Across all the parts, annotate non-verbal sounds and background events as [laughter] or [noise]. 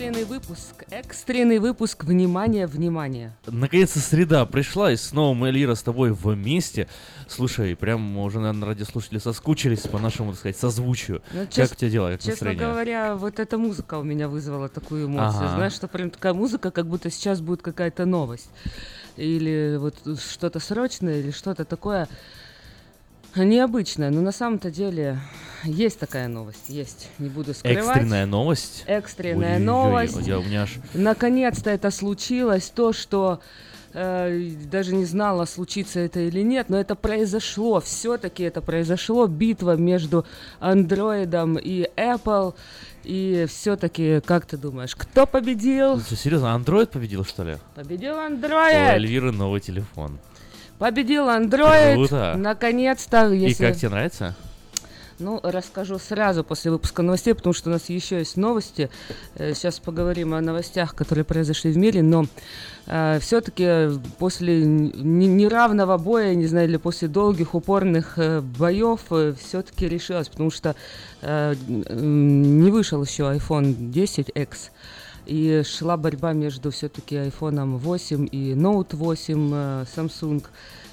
Экстренный выпуск, экстренный выпуск, внимание, внимание. Наконец-то среда пришла, и снова мы, Эльвира, с тобой вместе. Слушай, прям уже, наверное, радиослушатели соскучились по нашему, так сказать, созвучию. Ну, как чест- у тебя дела, как Честно настроение? говоря, вот эта музыка у меня вызвала такую эмоцию. Ага. Знаешь, что прям такая музыка, как будто сейчас будет какая-то новость. Или вот что-то срочное, или что-то такое необычное. Но на самом-то деле есть такая новость, есть. Не буду скрывать. Экстренная новость. Экстренная Ой-ой-ой, новость. Я, у меня аж... Наконец-то это случилось, то, что э, даже не знала, случится это или нет, но это произошло, все-таки это произошло, битва между андроидом и Apple, и все-таки, как ты думаешь, кто победил? Ну, что, серьезно, Android победил, что ли? Победил У Android! Эльвиры новый телефон. Победил Android! Круто. Наконец-то, если... И как тебе нравится? Ну, расскажу сразу после выпуска новостей, потому что у нас еще есть новости. Э, Сейчас поговорим о новостях, которые произошли в мире, но все-таки после неравного боя, не знаю, или после долгих упорных э, боев, все-таки решилась, потому что э, не вышел еще iPhone 10X. И шла борьба между все-таки iPhone 8 и Note 8 э, Samsung.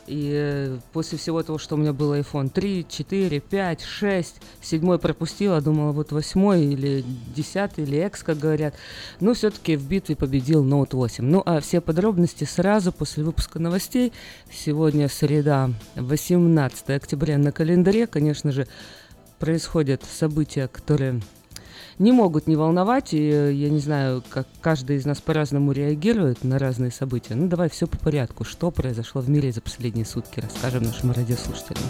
И э, после всего того, что у меня был iPhone 3, 4, 5, 6, 7 пропустила, думала, вот 8 или 10 или X, как говорят. Но все-таки в битве победил Note 8. Ну, а все подробности сразу после выпуска новостей. Сегодня среда, 18 октября на календаре. Конечно же, происходят события, которые не могут не волновать. И я не знаю, как каждый из нас по-разному реагирует на разные события. Ну, давай все по порядку. Что произошло в мире за последние сутки, расскажем нашим радиослушателям.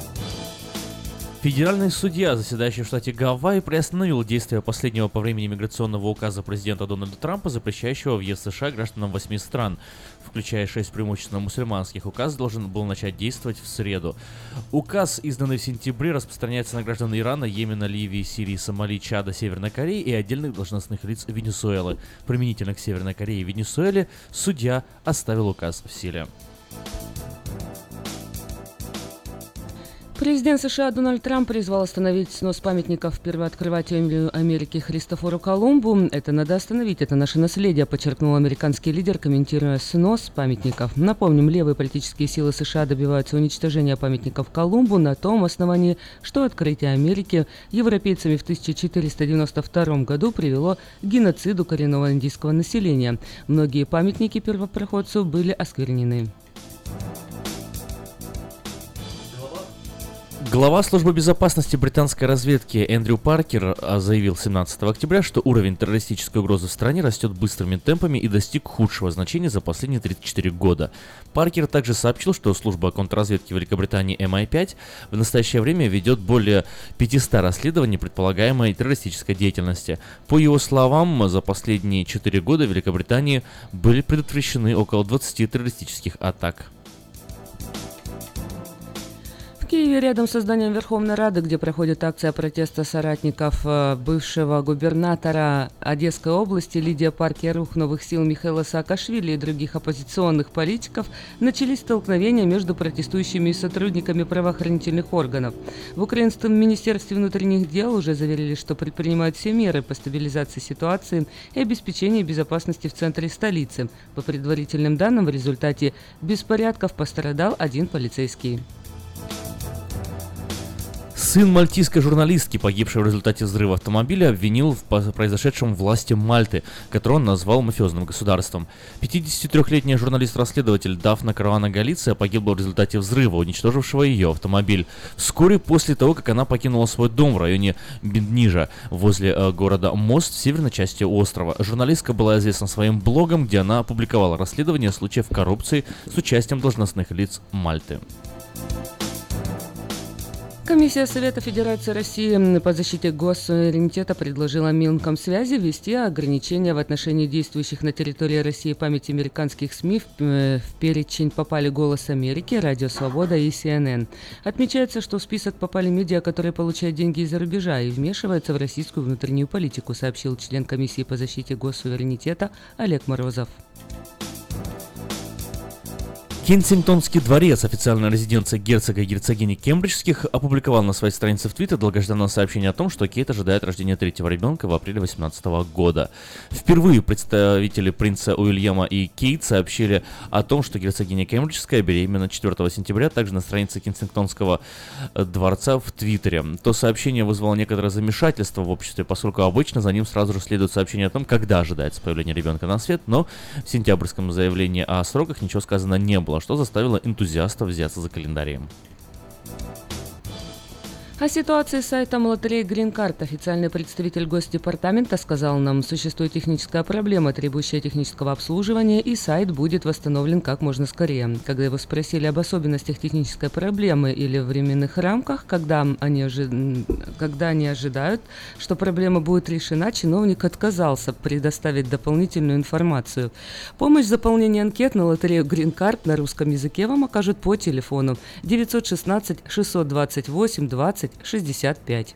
Федеральный судья, заседающий в штате Гавайи, приостановил действие последнего по времени миграционного указа президента Дональда Трампа, запрещающего въезд в США гражданам восьми стран, включая шесть преимущественно мусульманских. Указ должен был начать действовать в среду. Указ, изданный в сентябре, распространяется на граждан Ирана, Йемена, Ливии, Сирии, Сомали, Чада, Северной Кореи и отдельных должностных лиц Венесуэлы. Применительно к Северной Корее и Венесуэле судья оставил указ в силе. Президент США Дональд Трамп призвал остановить снос памятников первооткрывателю Америки Христофору Колумбу. Это надо остановить, это наше наследие, подчеркнул американский лидер, комментируя снос памятников. Напомним, левые политические силы США добиваются уничтожения памятников Колумбу на том основании, что открытие Америки европейцами в 1492 году привело к геноциду коренного индийского населения. Многие памятники первопроходцу были осквернены. Глава службы безопасности британской разведки Эндрю Паркер а, заявил 17 октября, что уровень террористической угрозы в стране растет быстрыми темпами и достиг худшего значения за последние 34 года. Паркер также сообщил, что служба контрразведки Великобритании MI5 в настоящее время ведет более 500 расследований предполагаемой террористической деятельности. По его словам, за последние 4 года в Великобритании были предотвращены около 20 террористических атак. В Киеве рядом с зданием Верховной Рады, где проходит акция протеста соратников э, бывшего губернатора Одесской области Лидия партия Рух новых сил Михаила Саакашвили и других оппозиционных политиков, начались столкновения между протестующими и сотрудниками правоохранительных органов. В Украинском министерстве внутренних дел уже заверили, что предпринимают все меры по стабилизации ситуации и обеспечению безопасности в центре столицы. По предварительным данным, в результате беспорядков пострадал один полицейский. Сын мальтийской журналистки, погибшей в результате взрыва автомобиля, обвинил в произошедшем власти Мальты, которую он назвал мафиозным государством. 53-летняя журналист-расследователь Дафна Каравана Галиция погибла в результате взрыва, уничтожившего ее автомобиль. Вскоре после того, как она покинула свой дом в районе Бенднижа, возле э, города Мост в северной части острова. Журналистка была известна своим блогом, где она опубликовала расследование случаев коррупции с участием должностных лиц Мальты. Комиссия Совета Федерации России по защите госсуверенитета предложила Минкомсвязи ввести ограничения в отношении действующих на территории России памяти американских СМИ. В, э, перечень попали «Голос Америки», «Радио Свобода» и CNN. Отмечается, что в список попали медиа, которые получают деньги из-за рубежа и вмешиваются в российскую внутреннюю политику, сообщил член Комиссии по защите госсуверенитета Олег Морозов. Кенсингтонский дворец, официальная резиденция герцога и герцогини Кембриджских, опубликовал на своей странице в Твиттер долгожданное сообщение о том, что Кейт ожидает рождения третьего ребенка в апреле 2018 года. Впервые представители принца Уильяма и Кейт сообщили о том, что герцогиня Кембриджская беременна 4 сентября, также на странице Кенсингтонского э, дворца в Твиттере. То сообщение вызвало некоторое замешательство в обществе, поскольку обычно за ним сразу же следует сообщение о том, когда ожидается появление ребенка на свет, но в сентябрьском заявлении о сроках ничего сказано не было что заставило энтузиастов взяться за календарием. О ситуации с сайтом лотереи Green Card официальный представитель Госдепартамента сказал нам, существует техническая проблема, требующая технического обслуживания, и сайт будет восстановлен как можно скорее. Когда его спросили об особенностях технической проблемы или временных рамках, когда они, ожи... когда они ожидают, что проблема будет решена, чиновник отказался предоставить дополнительную информацию. Помощь в заполнении анкет на лотерею Green Card на русском языке вам окажут по телефону 916 628 20 65.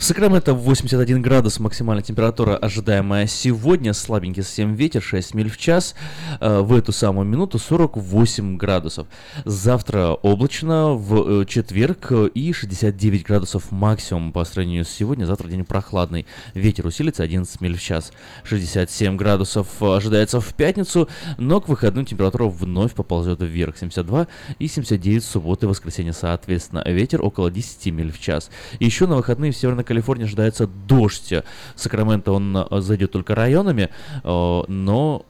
Сакраменто 81 градус, максимальная температура ожидаемая сегодня, слабенький совсем ветер, 6 миль в час, э, в эту самую минуту 48 градусов. Завтра облачно, в э, четверг и 69 градусов максимум по сравнению с сегодня, завтра день прохладный, ветер усилится 11 миль в час, 67 градусов ожидается в пятницу, но к выходным температура вновь поползет вверх, 72 и 79 в субботу и воскресенье. Соответственно, ветер около 10 миль в час. Еще на выходные в Северной Калифорнии ожидается дождь. Сакраменто он э, зайдет только районами, э, но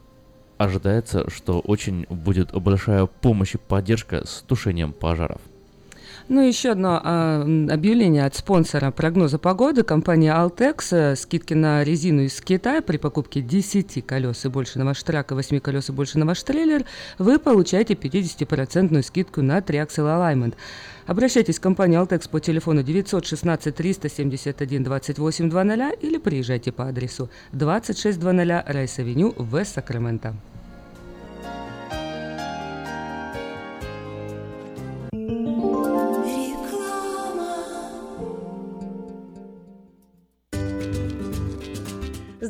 ожидается, что очень будет большая помощь и поддержка с тушением пожаров. Ну, еще одно а, объявление от спонсора прогноза погоды. Компания Altex. Э, скидки на резину из Китая при покупке 10 колес и больше на ваш truck и 8 колес и больше на ваш трейлер. Вы получаете 50% скидку на Triaxle Alignment. Обращайтесь в компанию Altex по телефону 916 371 2800 или приезжайте по адресу 2600 Райс-Авеню в Сакраменто.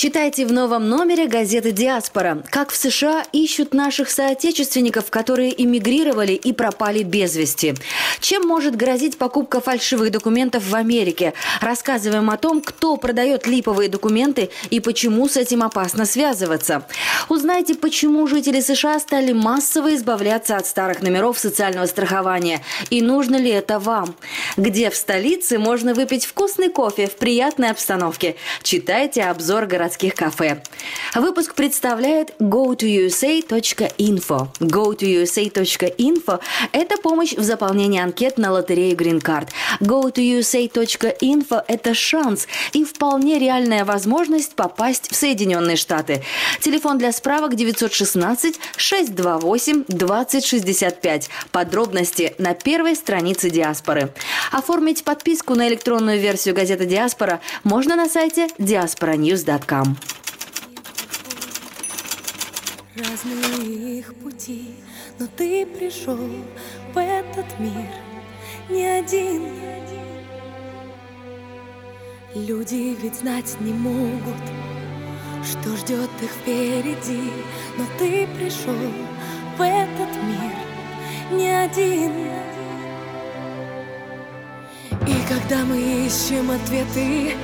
Читайте в новом номере газеты «Диаспора». Как в США ищут наших соотечественников, которые эмигрировали и пропали без вести. Чем может грозить покупка фальшивых документов в Америке? Рассказываем о том, кто продает липовые документы и почему с этим опасно связываться. Узнайте, почему жители США стали массово избавляться от старых номеров социального страхования. И нужно ли это вам? Где в столице можно выпить вкусный кофе в приятной обстановке? Читайте обзор городских кафе. Выпуск представляет go2usa.info. go2usa.info – это помощь в заполнении анкет на лотерею Green Card. go2usa.info – это шанс и вполне реальная возможность попасть в Соединенные Штаты. Телефон для справок 916 628 2065. Подробности на первой странице диаспоры. Оформить подписку на электронную версию газеты «Диаспора» можно на сайте diasporanews.com. Разные их пути, но ты пришел в этот мир не один. Люди ведь знать не могут, что ждет их впереди, но ты пришел в этот мир не один. Когда мы ищем ответы,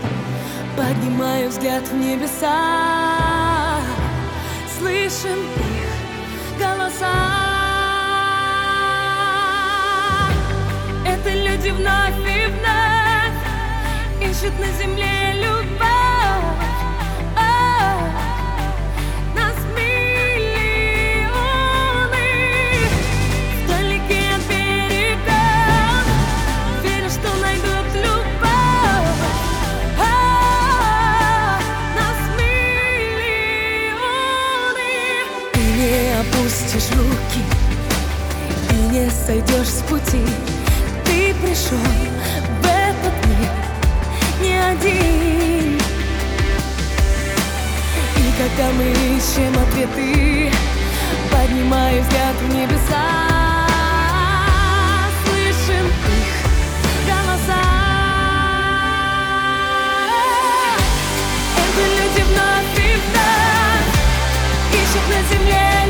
поднимаю взгляд в небеса, слышим их голоса. Это люди вновь и вновь ищут на земле любовь. Сойдешь с пути. Ты пришел в этот мир не один. И когда мы ищем ответы, поднимая взгляд в небеса, слышим их голоса. Это люди вновь и на земле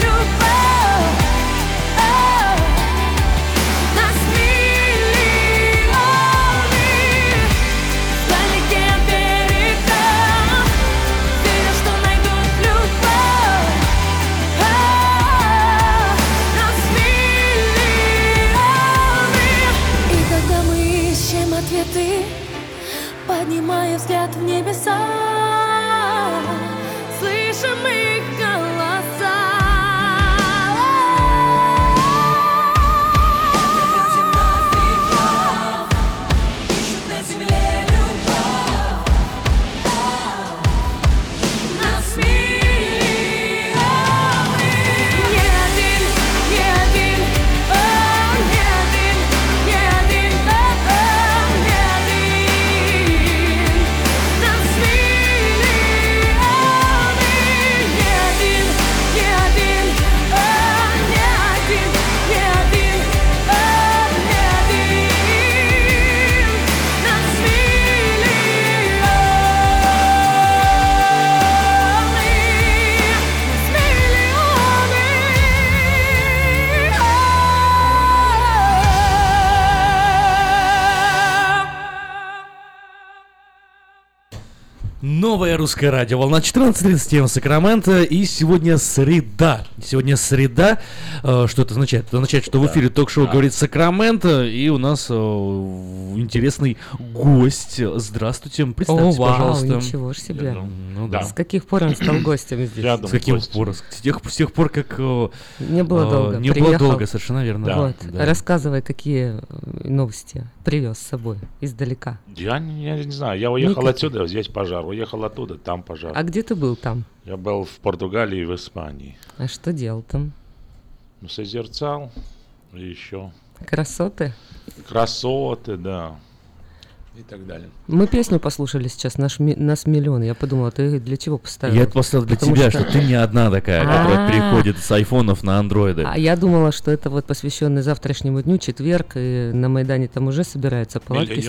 Новое русское радио, волна 14.37 Сакраменто, и сегодня среда. Сегодня среда, Э, что это означает? Это означает, что в эфире ток-шоу говорит Сакраменто, и у нас э, интересный гость. Здравствуйте, О, представьтесь, вау, пожалуйста. ничего ж себе. Ну да. С каких пор он стал гостем здесь? С каких пор? С тех, с тех пор, как... э, Не было долго. Не было приехал. долго, совершенно верно. Вот. Да. Рассказывай, какие новости привез с собой издалека. Я, не- я не знаю, я уехал Никаких. отсюда, здесь пожар, уехал оттуда, там пожар. А где ты был там? Я был в Португалии и в Испании. А что делал там? Ну, созерцал, и еще Красоты? красоты, да, и так далее. Мы песню послушали сейчас, наш, нас миллион. Я подумала, ты для чего поставил? Я это поставил для Потому тебя, что... ты не одна такая, которая переходит с айфонов на андроиды. А я думала, что это вот посвященный завтрашнему дню, четверг, и на Майдане там уже собираются, палатки.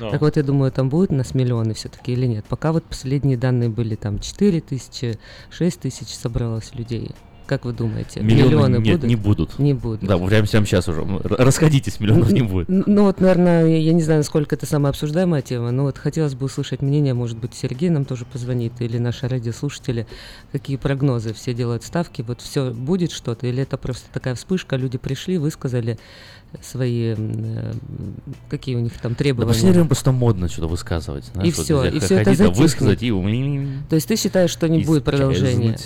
Да. Так вот, я думаю, там будет нас миллионы все-таки или нет. Пока вот последние данные были там 4 тысячи, 6 тысяч собралось людей. Как вы думаете, Миллионы нет, будут? не будут. Не будут. Да, прямо прямо сейчас уже. Расходитесь, миллионов не будет. Ну вот, наверное, я не знаю, насколько это самая обсуждаемая тема, но вот хотелось бы услышать мнение, может быть, Сергей нам тоже позвонит, или наши радиослушатели, какие прогнозы, все делают ставки, вот все будет что-то, или это просто такая вспышка, люди пришли, высказали свои, э, какие у них там Да требования. последнее время просто модно что-то высказывать. знаешь, И вот нельзя и всё это затихнет. высказать и... То есть ты считаешь, что не будет продолжения?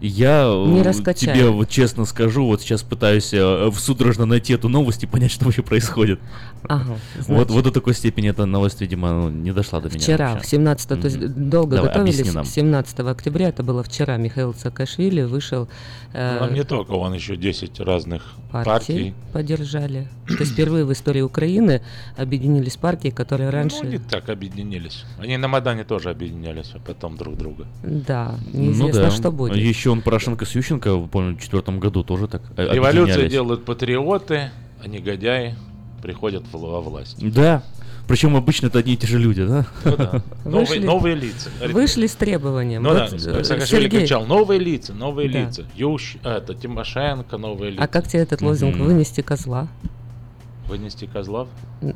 Я Не э, раскачает. тебе вот честно скажу, вот сейчас пытаюсь э, в- судорожно найти эту новость и понять, [laughs] что вообще происходит. Ага, Вот, значит. вот до такой степени эта новость, видимо, ну, не дошла до меня. Вчера, вообще. в 17 то есть долго Давай, готовились. объясни нам. 17 октября, это было вчера, Михаил Саакашвили вышел. э, Ну, Там не только, он еще 10 разных партий партий. поддержали. То есть впервые в истории Украины объединились партии, которые раньше... Ну, они так объединились. Они на Майдане тоже объединялись, а потом друг друга. Да, Ну неизвестно, да. что будет. Еще он Порошенко с Ющенко, помню, в четвертом году тоже так Революцию делают патриоты, а негодяи приходят в- во власть. Да. Причем обычно это одни и те же люди, да? Ну да. [laughs] Новые, Вышли- новые лица. Вышли с требованием. Ну да, Вот, э, Саакашвили Сергей, кричал, новые лица, новые Да. лица. Ющ, это, Тимошенко, новые лица. а как тебе этот лозунг Мгм. «вынести козла»? Вынести козлов?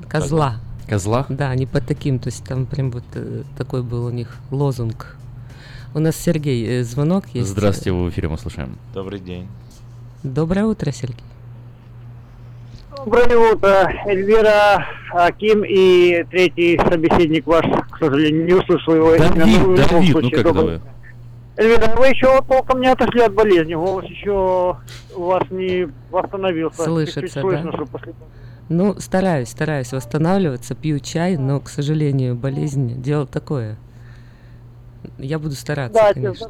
Козла. Козла? Да, не под таким, то есть там прям вот э, такой был у них лозунг. У нас Сергей, э, звонок есть. Здравствуйте, вы в эфире, мы слушаем. Добрый день. Доброе утро, Сергей. Доброе утро, Эльвира, Аким и третий собеседник ваш, к сожалению, не услышал его. Давид, Ну, в любом Давид, ну случае, как вы? Эльвира, вы еще толком не отошли от болезни, голос еще у вас не восстановился. Слышится, Чуть-чуть да? слышно, что после... Ну, стараюсь, стараюсь восстанавливаться, пью чай, но, к сожалению, болезнь дело такое. Я буду стараться, Да, конечно.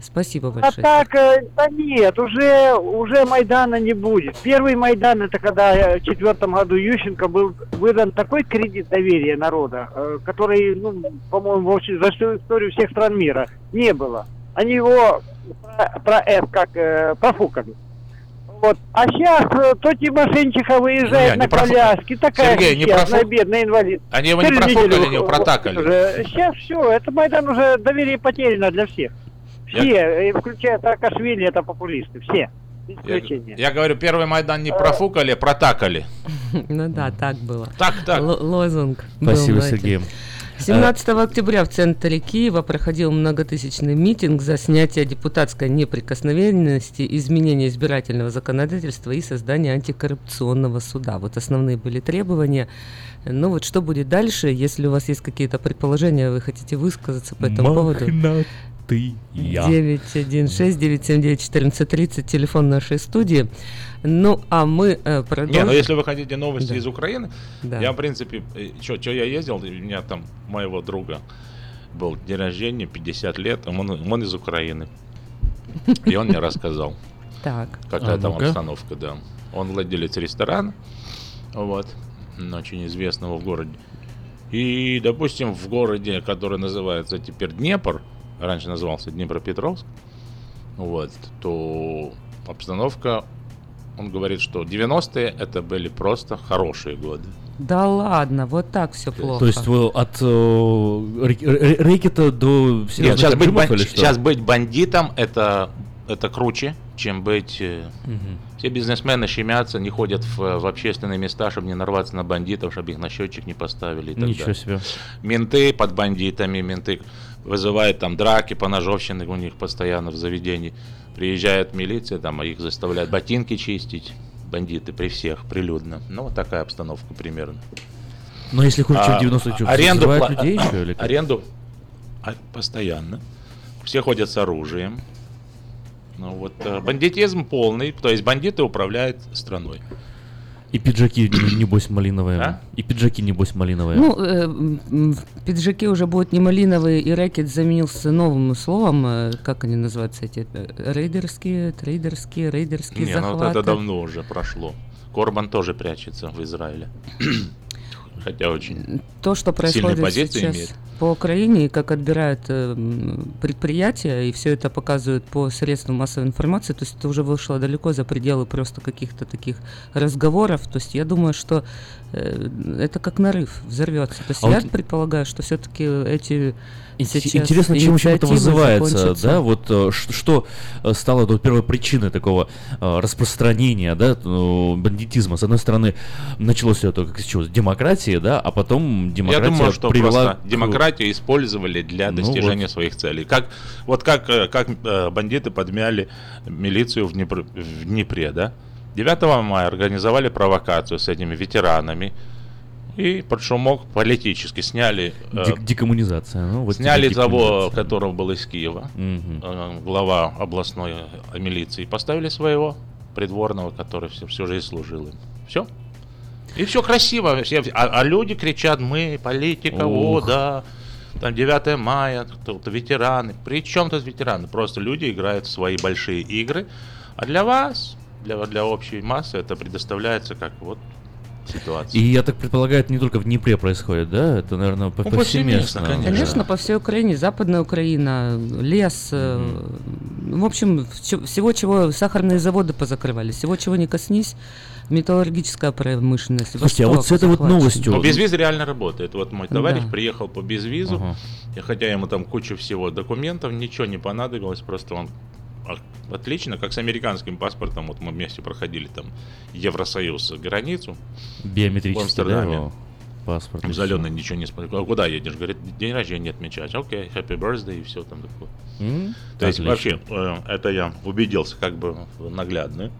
Спасибо А большое. так, э, да нет, уже, уже Майдана не будет. Первый Майдан, это когда э, в четвертом году Ющенко был выдан такой кредит доверия народа, э, который, ну, по-моему, вообще за всю историю всех стран мира не было. Они его про, про это как э, профукали. Вот. А сейчас то Тимошенчиха выезжает Не, на не коляске, такая Сергей, не профу- бедная инвалид. Они его не профукали, неделю они его вот протакали. уже. Сейчас все, это Майдан уже доверие потеряно для всех. Все, и включая Саакашвили, это популисты, все. Без Я, я говорю, первый Майдан не профукали, а протакали. [laughs] Ну да, так было. Так, так. Л- лозунг. Спасибо. Сергей. 17 октября в центре Киева проходил многотысячный митинг за снятие депутатской неприкосновенности, изменение избирательного законодательства и создание антикоррупционного суда. Вот основные были требования. Ну вот что будет дальше, если у вас есть какие-то предположения, вы хотите высказаться по этому поводу? Ты я. 916-979-1430, телефон нашей студии. Ну, а мы э, продолжим. Не, ну если вы хотите новости Да. из Украины, Да. я, в принципе, что я ездил, у меня там моего друга был день рождения, 50 лет, он, он из Украины. И он мне рассказал, Так. какая А, там ну-ка. обстановка, да. Он владелец ресторана, вот, очень известного в городе. И, допустим, в городе, который называется теперь Днепр, раньше назывался Днепропетровск, вот, то обстановка, он говорит, что 90-е это были просто хорошие годы. Да ладно, вот так все плохо. То есть вы от э, рэк- рэ- рэкета до Нет, сейчас, быть, бан- сейчас быть бандитом это, это круче, чем быть... э, Мгм. Все бизнесмены щемятся, не ходят в, в общественные места, чтобы не нарваться на бандитов, чтобы их на счетчик не поставили. И так Ничего далее. себе. Менты под бандитами, менты вызывают там драки, поножовщины у них постоянно в заведении. Приезжает милиция, там а их заставляют ботинки чистить. Бандиты при всех, прилюдно. Ну, вот такая обстановка примерно. Но если хуже, чем А, 90 что, аренду, людей еще или как? аренду а, постоянно. Все ходят с оружием. Ну вот э, бандитизм полный, то есть бандиты управляют страной. И пиджаки, не- небось, малиновые. А? И пиджаки, небось, малиновые. Ну, э, пиджаки уже будут не малиновые, и рэкет заменился новым словом, э, как они называются эти, э, рейдерские, трейдерские, рейдерские Не, ну вот захваты. это давно уже прошло. Корбан тоже прячется в Израиле. [clears throat] Хотя очень То, что сильные происходит позиции сейчас имеет. По Украине, и как отбирают э, предприятия, и все это показывают по средствам массовой информации, то есть это уже вышло далеко за пределы просто каких-то таких разговоров. То есть я думаю, что э, это как нарыв взорвется. То есть А я вот- предполагаю, что все-таки эти Интересно, чем еще это вызывается, закончатся. да, вот э, что стало вот первой причиной такого распространения, да, э, бандитизма. С одной стороны, началось это как с чего, с демократии, да, а потом Я демократия думаю, что привела просто к- демократию использовали для Ну достижения вот. своих целей. Как, вот как, э, как э, бандиты подмяли милицию в, Днепр- в Днепре, да? 9 мая организовали провокацию с этими ветеранами и под шумок политически сняли... э, Дек- декоммунизация. Ну, вот Сняли того, декоммунизация. которого был из Киева, э, глава областной милиции, поставили своего придворного, который всю, всю жизнь служил им. Все. И все красиво. Все, а, а люди кричат, мы политика, о, Ох. да. Там 9 мая, тут ветераны. При чем тут ветераны? Просто люди играют в свои большие игры. А для вас, для, для общей массы, это предоставляется как вот ситуации. И я так предполагаю, это не только в Днепре происходит, да? Это, наверное, по- Ну, повсеместно. повсеместно, конечно. Конечно, по всей Украине, Западная Украина, лес, э, в общем, всего чего, сахарные заводы позакрывали, всего чего не коснись, металлургическая промышленность. Слушайте, а вот с этой вот новостью- Но безвиз реально работает. Вот мой товарищ Да. приехал по безвизу, Ага. и хотя ему там кучу всего документов, ничего не понадобилось, просто он отлично, как с американским паспортом, вот мы вместе проходили там Евросоюз границу в Биометрический, да, Амстердаме. его паспорт. Зеленый ничего не спрашивает. А куда едешь? Говорит, день рождения отмечать. Окей, happy birthday и все там такое. М? То есть Отлично. вообще, э, это я убедился как бы наглядно,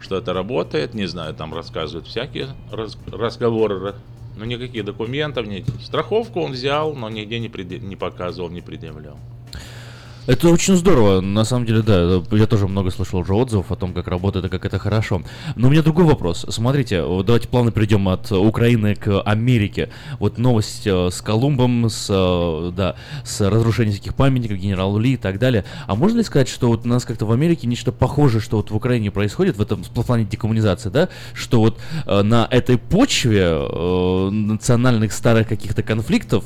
что это работает. Не знаю, там рассказывают всякие раз- разговоры, но никаких документов нет. Страховку он взял, но нигде не, преде- не показывал, не предъявлял. Это очень здорово, на самом деле, да. Я тоже много слышал уже отзывов о том, как работает и как это хорошо. Но у меня другой вопрос. Смотрите, давайте плавно перейдем от Украины к Америке. Вот новость э, с Колумбом, с, э, да, с разрушением всяких памятников генералу Ли и так далее. А можно ли сказать, что вот у нас как-то в Америке нечто похожее, что вот в Украине происходит в этом в плане декоммунизации, да? Что вот э, на этой почве э, национальных старых каких-то конфликтов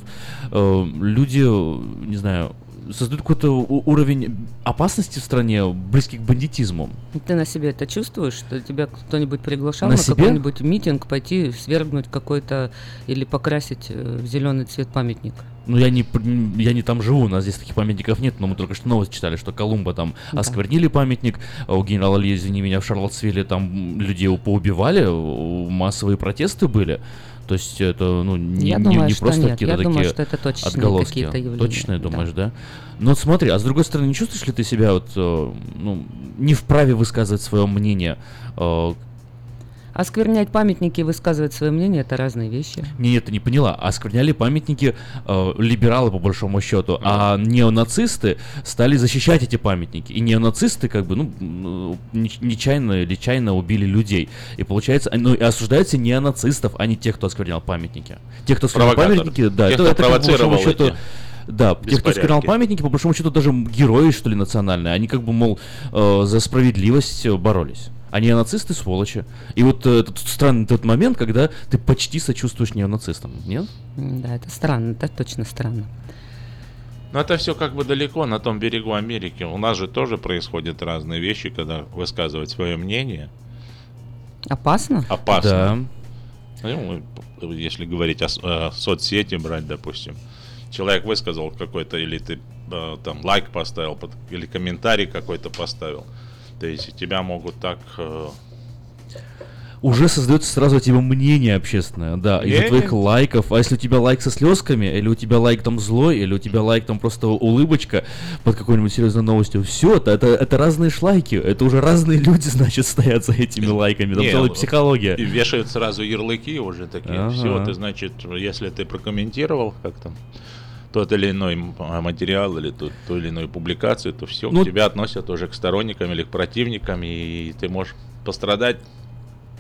э, люди, э, не знаю, создают какой-то уровень опасности в стране, близкий к бандитизму. Ты на себе это чувствуешь, что тебя кто-нибудь приглашал На на, какой-нибудь митинг пойти свергнуть какой-то или покрасить э, в зеленый цвет памятник? Ну, я не, я не там живу, у нас здесь таких памятников нет, но мы только что новость читали, что Колумба там Да. осквернили памятник, а у генерала Ли, извини меня, в Шарлотсвилле там людей поубивали, массовые протесты были. То есть это, ну, не, Я не- думаю, не что просто какие-то Я такие думаю, что это точечные отголоски. явления, Точные, да. думаешь, да? Но вот смотри, а с другой стороны, не чувствуешь ли ты себя вот, э, ну, не вправе высказывать свое мнение? Осквернять памятники и высказывать свое мнение – это разные вещи. Не, нет, ты не поняла. Оскверняли памятники э, либералы, по большому счету, а неонацисты стали защищать эти памятники. И неонацисты, как бы, ну, нечаянно или чайно убили людей. И получается, они- ну, и осуждаются неонацистов, а не тех, кто осквернял памятники. Те, кто осквернял памятники, да, Тех, это, кто это, как бы, по большому провоцировал счету, эти да, те, кто осквернял беспорядки. памятники, по большому счету, даже герои, что ли, национальные. Они как бы, мол, э, за справедливость э, боролись. А неонацисты сволочи. И вот э, этот странный тот момент, когда ты почти сочувствуешь неонацистам, нет? Да, это странно, это точно странно. Но это все как бы далеко, на том берегу Америки. У нас же тоже происходят разные вещи, когда высказывать свое мнение Опасно? опасно. Ну, если говорить о, о соцсети брать, допустим, человек высказал какой-то, или ты э, там лайк поставил, под- или комментарий какой-то поставил. То есть тебя могут так... э, Уже создается сразу у тебя мнение общественное, да, из-за твоих лайков. А если у тебя лайк со слезками, или у тебя лайк там злой, или у тебя лайк там просто улыбочка под какой-нибудь серьезной новостью, все, это, это, это разные шлайки, это уже разные люди, [laughs] значит, стоят за этими лайками, там целая ну, психология. И вешают сразу ярлыки уже такие. Ага. Все, ты, значит, если ты прокомментировал как там тот или иной а, материал или ту, ту или иную публикацию, то все, Ну, тебя относят уже к сторонникам или к противникам, и ты можешь пострадать.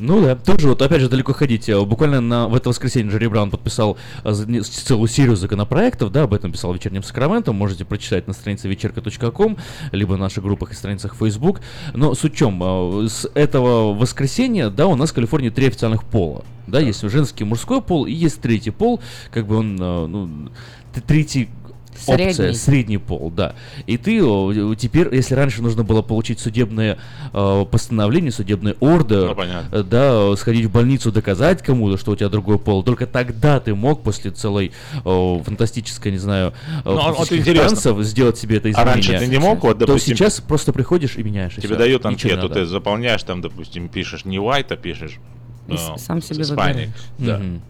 Ну да, тоже вот опять же далеко ходить. Э, Буквально на, в это воскресенье Джерри Браун подписал за- с- целую серию законопроектов, да, об этом писал в вечернем Сакраменто, можете прочитать на странице вечерка.ком, либо в наших группах и страницах Facebook. Но суть в чем, э, с этого воскресенья, да, у нас в Калифорнии три официальных пола. Да, есть женский мужской пол, и есть третий пол, как бы он, э, ну, третий опция, Средний. средний пол, да. И ты о, теперь, если раньше нужно было получить судебное э, постановление, судебный ордер, Ну, понятно. э, да, сходить в больницу, доказать кому-то, что у тебя другой пол, только тогда ты мог после целой э, фантастической, не знаю, э, Ну, а вот интересно. танцев сделать себе это А изменение. раньше ты не мог, вот, То допустим, сейчас просто приходишь и меняешь. Тебе дают анкету, ты заполняешь там, допустим, пишешь не white, а пишешь э, сам себе выбираешь. Да. Мгм.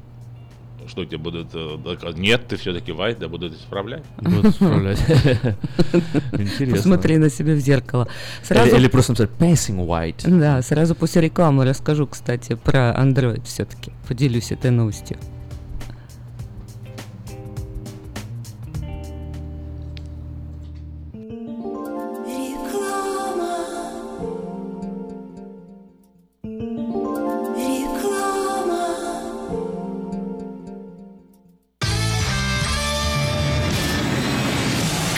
Что тебе будут... э, Нет, ты все-таки white, да будут исправлять. Будут исправлять. [laughs] Интересно. Посмотри на себя в зеркало. Или, Сразу, или просто написать passing white. да, сразу после рекламы расскажу, кстати, про Android все-таки. Поделюсь этой новостью.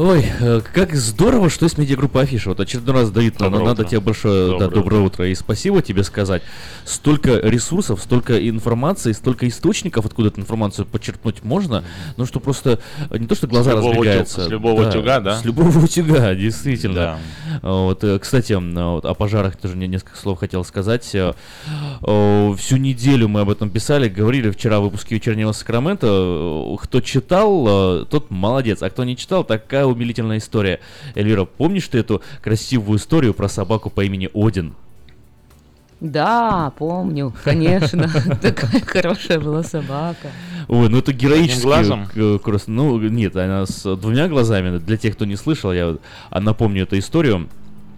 Ой, э, как здорово, что есть медиагруппа Афиша. Вот очередной раз, Давид, Доброе надо утро. тебе большое да, Доброе доброе утро и спасибо тебе сказать. Столько ресурсов, столько информации, столько источников, откуда эту информацию почерпнуть можно, ну что просто э, не то, что глаза С разбегаются. с любого утюга, да? С любого утюга, [laughs] действительно. Вот, э, кстати, вот о пожарах тоже несколько слов хотел сказать. Всю неделю мы об этом писали, говорили вчера в выпуске вечернего Сакрамента. Кто читал, тот молодец, а кто не читал, такая умилительная история. Эльвира, помнишь ты эту красивую историю про собаку по имени Один? Да, помню, конечно. [laughs] Такая хорошая была собака. Ой, ну это героически. Одним глазом? э, крос- Ну, нет, она с двумя глазами. Для тех, кто не слышал, я а, напомню эту историю.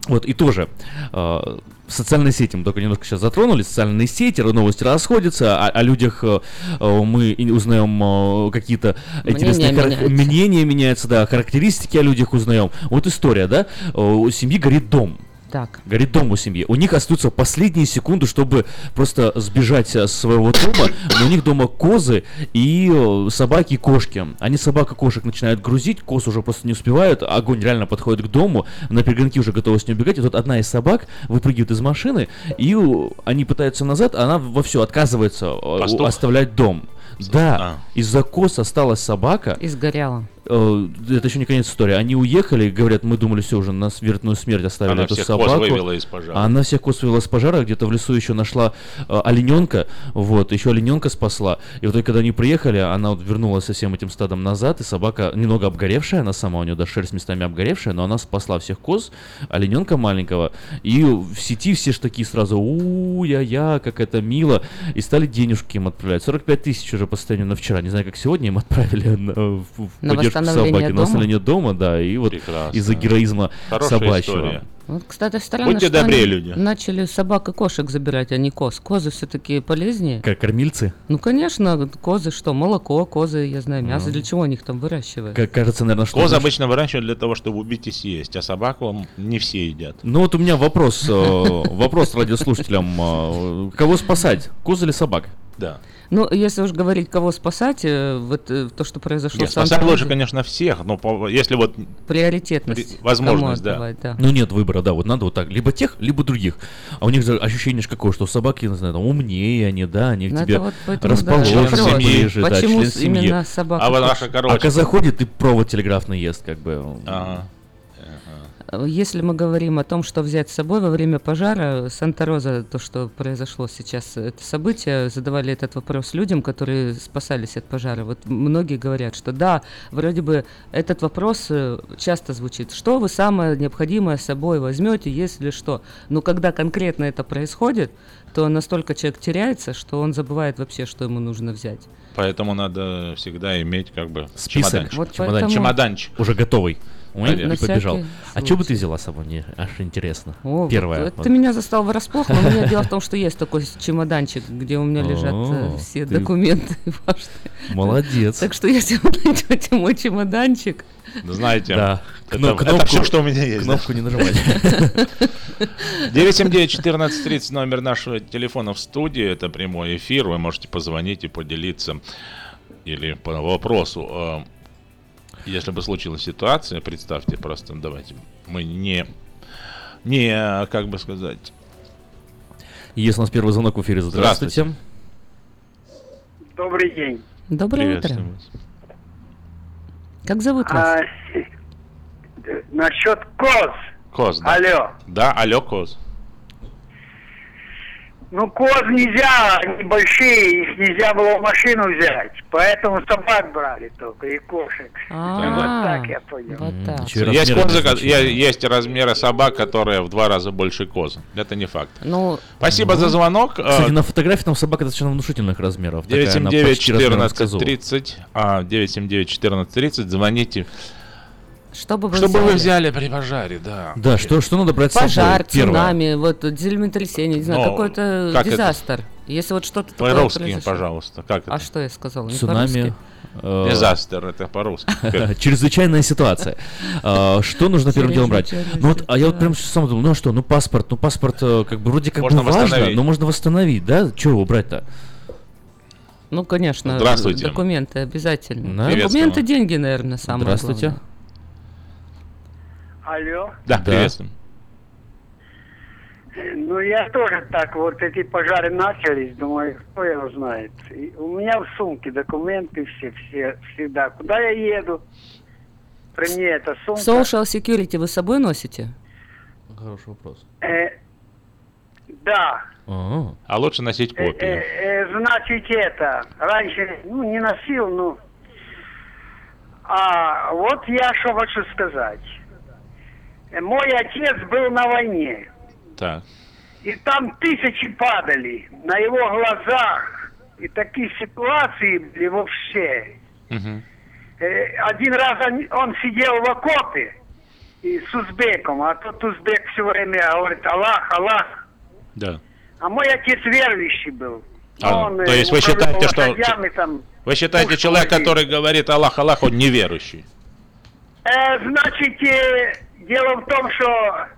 Вот, и тоже э, социальные сети мы только немножко сейчас затронули. Социальные сети, новости расходятся, о, о людях э, э, мы узнаем э, какие-то интересные Мнения хар- меняются. мнения меняются, да, характеристики о людях узнаем. Вот история, да, у семьи горит дом. Так. Горит дом у семьи. У них остаются последние секунды, чтобы просто сбежать э, с своего дома. Но у них дома козы и э, собаки и кошки. Они собак и кошек начинают грузить, коз уже просто не успевают. Огонь реально подходит к дому. На перегонки уже готова с ней убегать. И тут одна из собак выпрыгивает из машины, и э, они пытаются назад, а она во все отказывается Пастух? оставлять дом. Да, из-за коз осталась собака. И сгорела. Э, Это еще не конец истории. Они уехали, говорят, мы думали, все уже на смертную смерть оставили Она эту всех коз собаку. вывела из пожара. Она всех коз вывела из пожара, где-то в лесу еще нашла э, олененка, вот, еще олененка спасла. И вот когда они приехали, она вот вернулась со всем этим стадом назад, и собака немного обгоревшая, она сама, у нее даже шерсть местами обгоревшая, но она спасла всех коз, олененка маленького. И в сети все ж такие сразу, у я я как это мило. И стали денежки им отправлять. 45 тысяч уже по состоянию на вчера. Не знаю, как сегодня им отправили на, в- в поддержку восстановления собаки, дома. восстановление дома, да, и вот Прекрасно. из-за героизма Хорошая собачьего. история. Вот, кстати, странно, Будьте что добрее, они люди. начали собак и кошек забирать, а не коз. Козы все-таки полезнее. Как кормильцы? Ну, конечно, козы что? Молоко, козы, я знаю, мясо. Ну. Для чего они их там выращивают? Как кажется, наверное, что... Коз знаешь, обычно выращивают для того, чтобы убить и съесть, а собаку не все едят. Ну вот у меня вопрос, э, вопрос радиослушателям. э, Кого спасать, коз или собак? Да. Ну, если уж говорить, кого спасать, э, вот э, то, что произошло Нет, в спасать Санта-Розе, лучше, конечно, всех, но по- если вот приоритетность. При- возможность, да. да. Ну нет выбора, да, вот надо вот так, либо тех, либо других. А у них же ощущение ж какое, что собаки, не знаю, там, умнее они, да, они к Ну, тебе вот да, расположены вопрос. ближе, да, Почему член с- именно семьи. собака А вот наша коробочка. А коза ходит и провод телеграфный ест, как бы. Ага. Если мы говорим о том, что взять с собой во время пожара, Санта-Роза, то, что произошло сейчас, это событие, задавали этот вопрос людям, которые спасались от пожара. Вот многие говорят, что да, вроде бы этот вопрос э, часто звучит. Что вы самое необходимое с собой возьмете, если что? Но когда конкретно это происходит, то настолько человек теряется, что он забывает вообще, что ему нужно взять. Поэтому надо всегда иметь как бы Список, чемоданчик. Вот чемоданчик. поэтому- Чемоданчик. Уже готовый. Ой, и побежал. А что бы ты взяла с собой? Мне аж интересно. О, вот Первое. это вот. ты меня застал врасплох, но у меня [laughs] дело в том, что есть такой чемоданчик, где у меня лежат э, все ты документы [laughs] важные. Молодец. Так что если вы найдете мой чемоданчик, Ну, Знаете, Да. это, Кно- это кнопку- все, что у меня есть. да. Кнопку не нажимать. [laughs] 979-1430 номер нашего телефона в студии. Это прямой эфир. Вы можете позвонить и поделиться или по вопросу. Если бы случилась ситуация, представьте просто, давайте, мы не, не, как бы сказать, Есть у нас первый звонок в эфире. Здравствуйте. Здравствуйте. Добрый день. доброе утро. вас. Как зовут вас? А, насчет коз. Коз, да. Алло. Да, алло, Коз. Ну, коз нельзя, они большие, их нельзя было в машину взять. Поэтому собак брали только и кошек. А, Вот так я понял. Есть, размеры козы, есть собак, которые в два раза больше коз. Это не факт. Ну, Спасибо за звонок. Кстати, на фотографии там собака достаточно внушительных размеров. Такая, она 979 почти размером с 14 козу. 30, а 979 14 30, звоните. чтобы вы Чтобы вы взяли? взяли при пожаре, да. Да, что, что надо брать с собой? Пожар, цунами, вот землетрясение, не знаю, Но какой-то как это? дизастер. Если вот что-то такое По-русски, произошло. пожалуйста. Как А это? что я сказала? Не Цунами. э, Дизастер, это по-русски. [laughs] Чрезвычайная ситуация. А, Что нужно первым делом брать? Ну вот, а я вот прям сам думал, ну а что, ну паспорт, ну паспорт э, как бы вроде как бы важно, но можно восстановить, да? Чего его брать-то? Ну, конечно, Здравствуйте. документы обязательно. Да. Документы, деньги, наверное, самое Здравствуйте. главное. Алло. Да, Да. приветствуем. Ну, я тоже так, вот эти пожары начались, думаю, кто его знает. И у меня в сумке документы все, все, всегда. Куда я еду? При мне эта сумка. Social security вы с собой носите? Хороший вопрос. Э, да. А, А лучше носить Э, копию. э, э, значит, это, раньше, ну, не носил, ну. А вот я что хочу сказать. Мой отец был на войне. Так. И там тысячи падали на его глазах. И такие ситуации были вообще. Мгм. Э, Один раз он, он сидел в окопе и с узбеком, а тот узбек все время говорит Аллах, Аллах. Да. А мой отец верующий был. А, он, то э, есть вы считаете, что- там. Вы считаете, человек, который говорит Аллах, Аллах, он неверующий? Э, значит, э, дело в том, что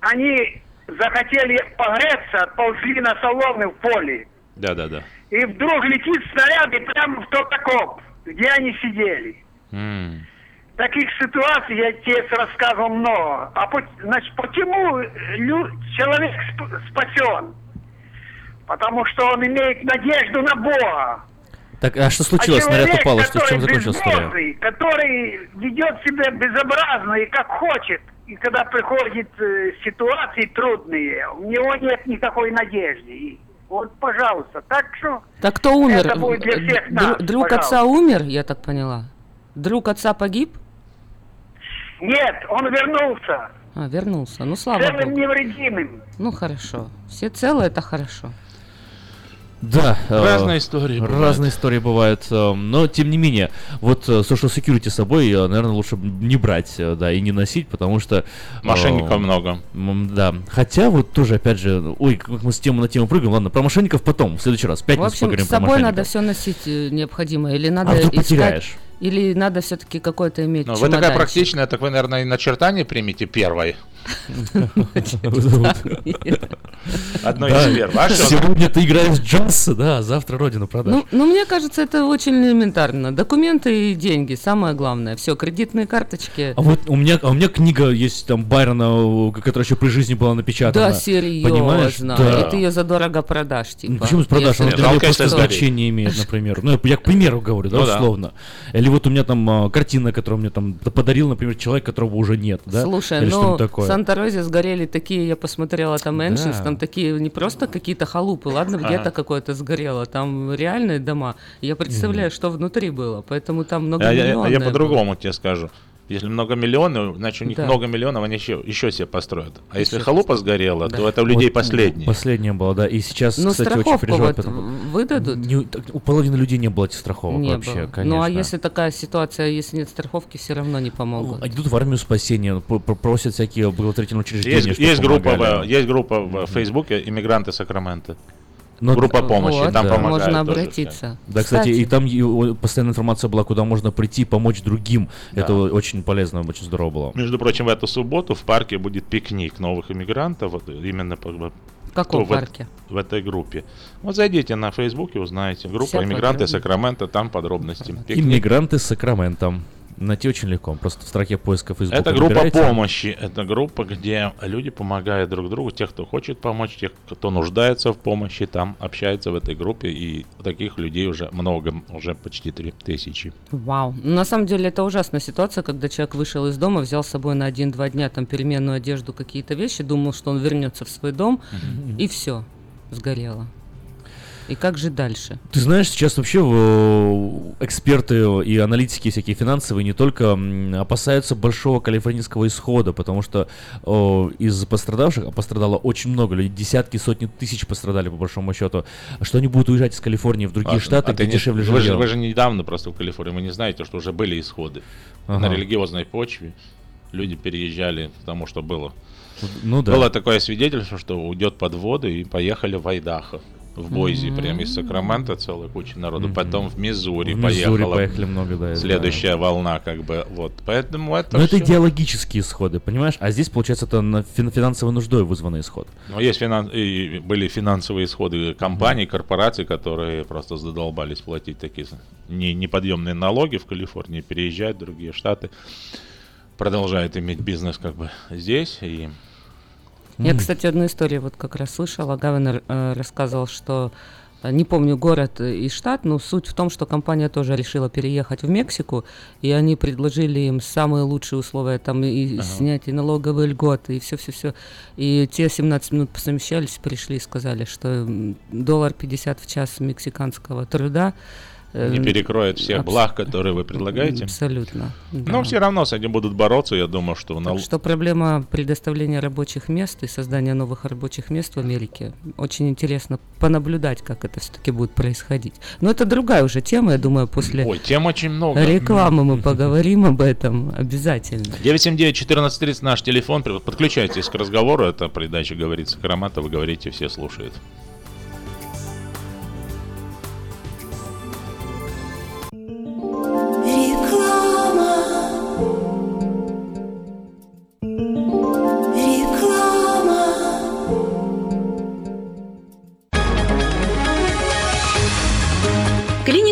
они захотели погреться, отползли на соломе в поле. Да, да, да. И вдруг летит снаряд и прямо в тот окоп, где они сидели. М. Таких ситуаций я тебе рассказывал много. А по- значит, почему лю- человек сп- спасен? Потому что он имеет надежду на Бога. Так, а что случилось? а Снаряд человек, упал, а что, который чем закончилась история? который ведет себя безобразно и как хочет, и когда приходят э, ситуации трудные, у него нет никакой надежды. И вот, пожалуйста, так что... Так кто умер? Это будет для всех нас, друг пожалуйста. отца умер, я так поняла? Друг отца погиб? Нет, он вернулся. А, вернулся. Ну, слава целым богу. невредимым. Ну, хорошо. Все целы, это хорошо. Да. э, Разные истории бывают. Разные истории бывают. э, Но, тем не менее, вот э, social security с собой, э, наверное, лучше не брать, э, да, и не носить, потому что... э, Мошенников много. м, Да. Хотя вот тоже, опять же, ой, как мы с темы на тему прыгаем. Ладно, про мошенников потом, в следующий раз. В В пятницу общем, поговорим с про собой надо все носить э, необходимое. Или надо А вдруг искать... потеряешь? Или надо все-таки какой-то иметь Ну, вы такая практичная, так вы, наверное, и начертание примите первой. Одно из первых. А? Сегодня ты играешь джаз, да, а завтра родину продашь. Ну, ну, мне кажется, это очень элементарно. Документы и деньги, самое главное. Все, кредитные карточки. А вот у меня, а у меня книга есть там Байрона, которая еще при жизни была напечатана. Да, серьезно. Понимаешь? Да. И ты ее задорого продашь, типа. Ну, Почему продашь? Она просто значение имеет, например. Ну, я, к примеру говорю, да, Ну да. условно. Или вот у меня там а, картина, которую мне там подарил, например, человек, которого уже нет, да? Слушай, Или ну, в. Санта-Розе сгорели такие, я посмотрела там Эншинс, Да. там такие не просто какие-то халупы, ладно, где-то какое-то сгорело, там реальные дома. Я представляю, что внутри было, поэтому там много А я, я- по-другому тебе скажу. Если много миллионов, значит у них Да. много миллионов, они еще, еще себе построят. А если Еще халупа сгорела, то это у людей Вот, последнее. Последнее было, да. И сейчас, Ну, кстати, очень страховку переживают. вот выдадут? Не- так, у половины людей не было этих страховок Не вообще, было. конечно. Ну а если такая ситуация, если нет страховки, все равно не помогут. Они идут в армию спасения, просят всякие благотворительные учреждения, Есть, есть, группа, помогали. есть группа в Фейсбуке «Иммигранты Сакрамента». Ну, группа помощи, Вот, там да. помогают Можно тоже обратиться. Да, кстати, и там и, постоянная информация была, куда можно прийти, помочь другим. Да. Это очень полезно, очень здорово было. Между прочим, в эту субботу в парке будет пикник новых иммигрантов, вот именно по- В каком кто в парке? В, этой группе. Вот зайдите на Facebook и узнаете. Группа Вся «Иммигранты подробно. Сакрамента», там подробности. [laughs] Пикник. Иммигранты с Сакраментом. Найти очень легко. Просто в строке поиска Facebook. Это группа помощи. Это группа, где люди помогают друг другу. Тех, кто хочет помочь, тех, кто нуждается в помощи, там общаются в этой группе. И таких людей уже много, уже почти три тысячи. Вау. Ну, На самом деле это ужасная ситуация, когда человек вышел из дома, взял с собой на один-два дня там переменную одежду, какие-то вещи, думал, что он вернется в свой дом, и все, сгорело. И как же дальше? Ты знаешь, сейчас вообще э, эксперты и аналитики всякие финансовые не только опасаются большого калифорнийского исхода, потому что э, из пострадавших, а пострадало очень много людей, десятки, сотни тысяч пострадали по большому счету, что они будут уезжать из Калифорнии в другие А- штаты, а ты где не- дешевле вы, же, жилье. вы же недавно просто в Калифорнии, вы не знаете, что уже были исходы. Ага. На религиозной почве люди переезжали к тому, что было. Ну да. Было такое свидетельство, что уйдет под воду и поехали в Айдахо. В Бойзи, прямо из Сакрамента целая куча народу. Потом в Миссури В Миссури поехала. поехали много, да, Следующая волна, как бы, вот. Поэтому это Но это всё- идеологические исходы, понимаешь? А здесь, получается, это на фин- финансовой нуждой вызванный исход. Но есть финан... и были финансовые исходы компаний, корпораций, которые просто задолбались платить такие не- неподъемные налоги в Калифорнии, переезжают в другие штаты, продолжают иметь бизнес как бы здесь. И Я, кстати, одну историю вот как раз слышала. Гавинер э, рассказывал, что э, не помню город и штат, но суть в том, что компания тоже решила переехать в Мексику, и они предложили им самые лучшие условия, там и Ага. снять и налоговые льготы, и все-все-все. И те 17 минут посовещались, пришли и сказали, что доллар 50 в час мексиканского труда не перекроет всех абс- благ, которые вы предлагаете. Абсолютно. да. Но все равно с этим будут бороться, я думаю, что... Так что проблема предоставления рабочих мест и создания новых рабочих мест в Америке очень интересно понаблюдать, как это все-таки будет происходить. Но это другая уже тема, я думаю, после Ой, тем очень много. рекламы мы поговорим об этом обязательно. 979-1430 наш телефон. Подключайтесь к разговору. Это передача «Говорит Сакрамата». Вы говорите, все слушают.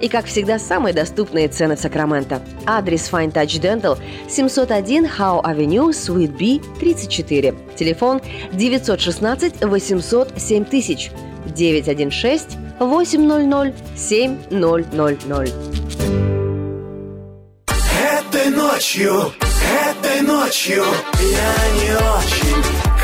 И, как всегда, самые доступные цены в Сакраменто. Адрес Fine Touch Dental 701 Howe Avenue, Suite B, 34. Телефон 916 800 7000 916 800 7000. Этой ночью, этой ночью я не очень.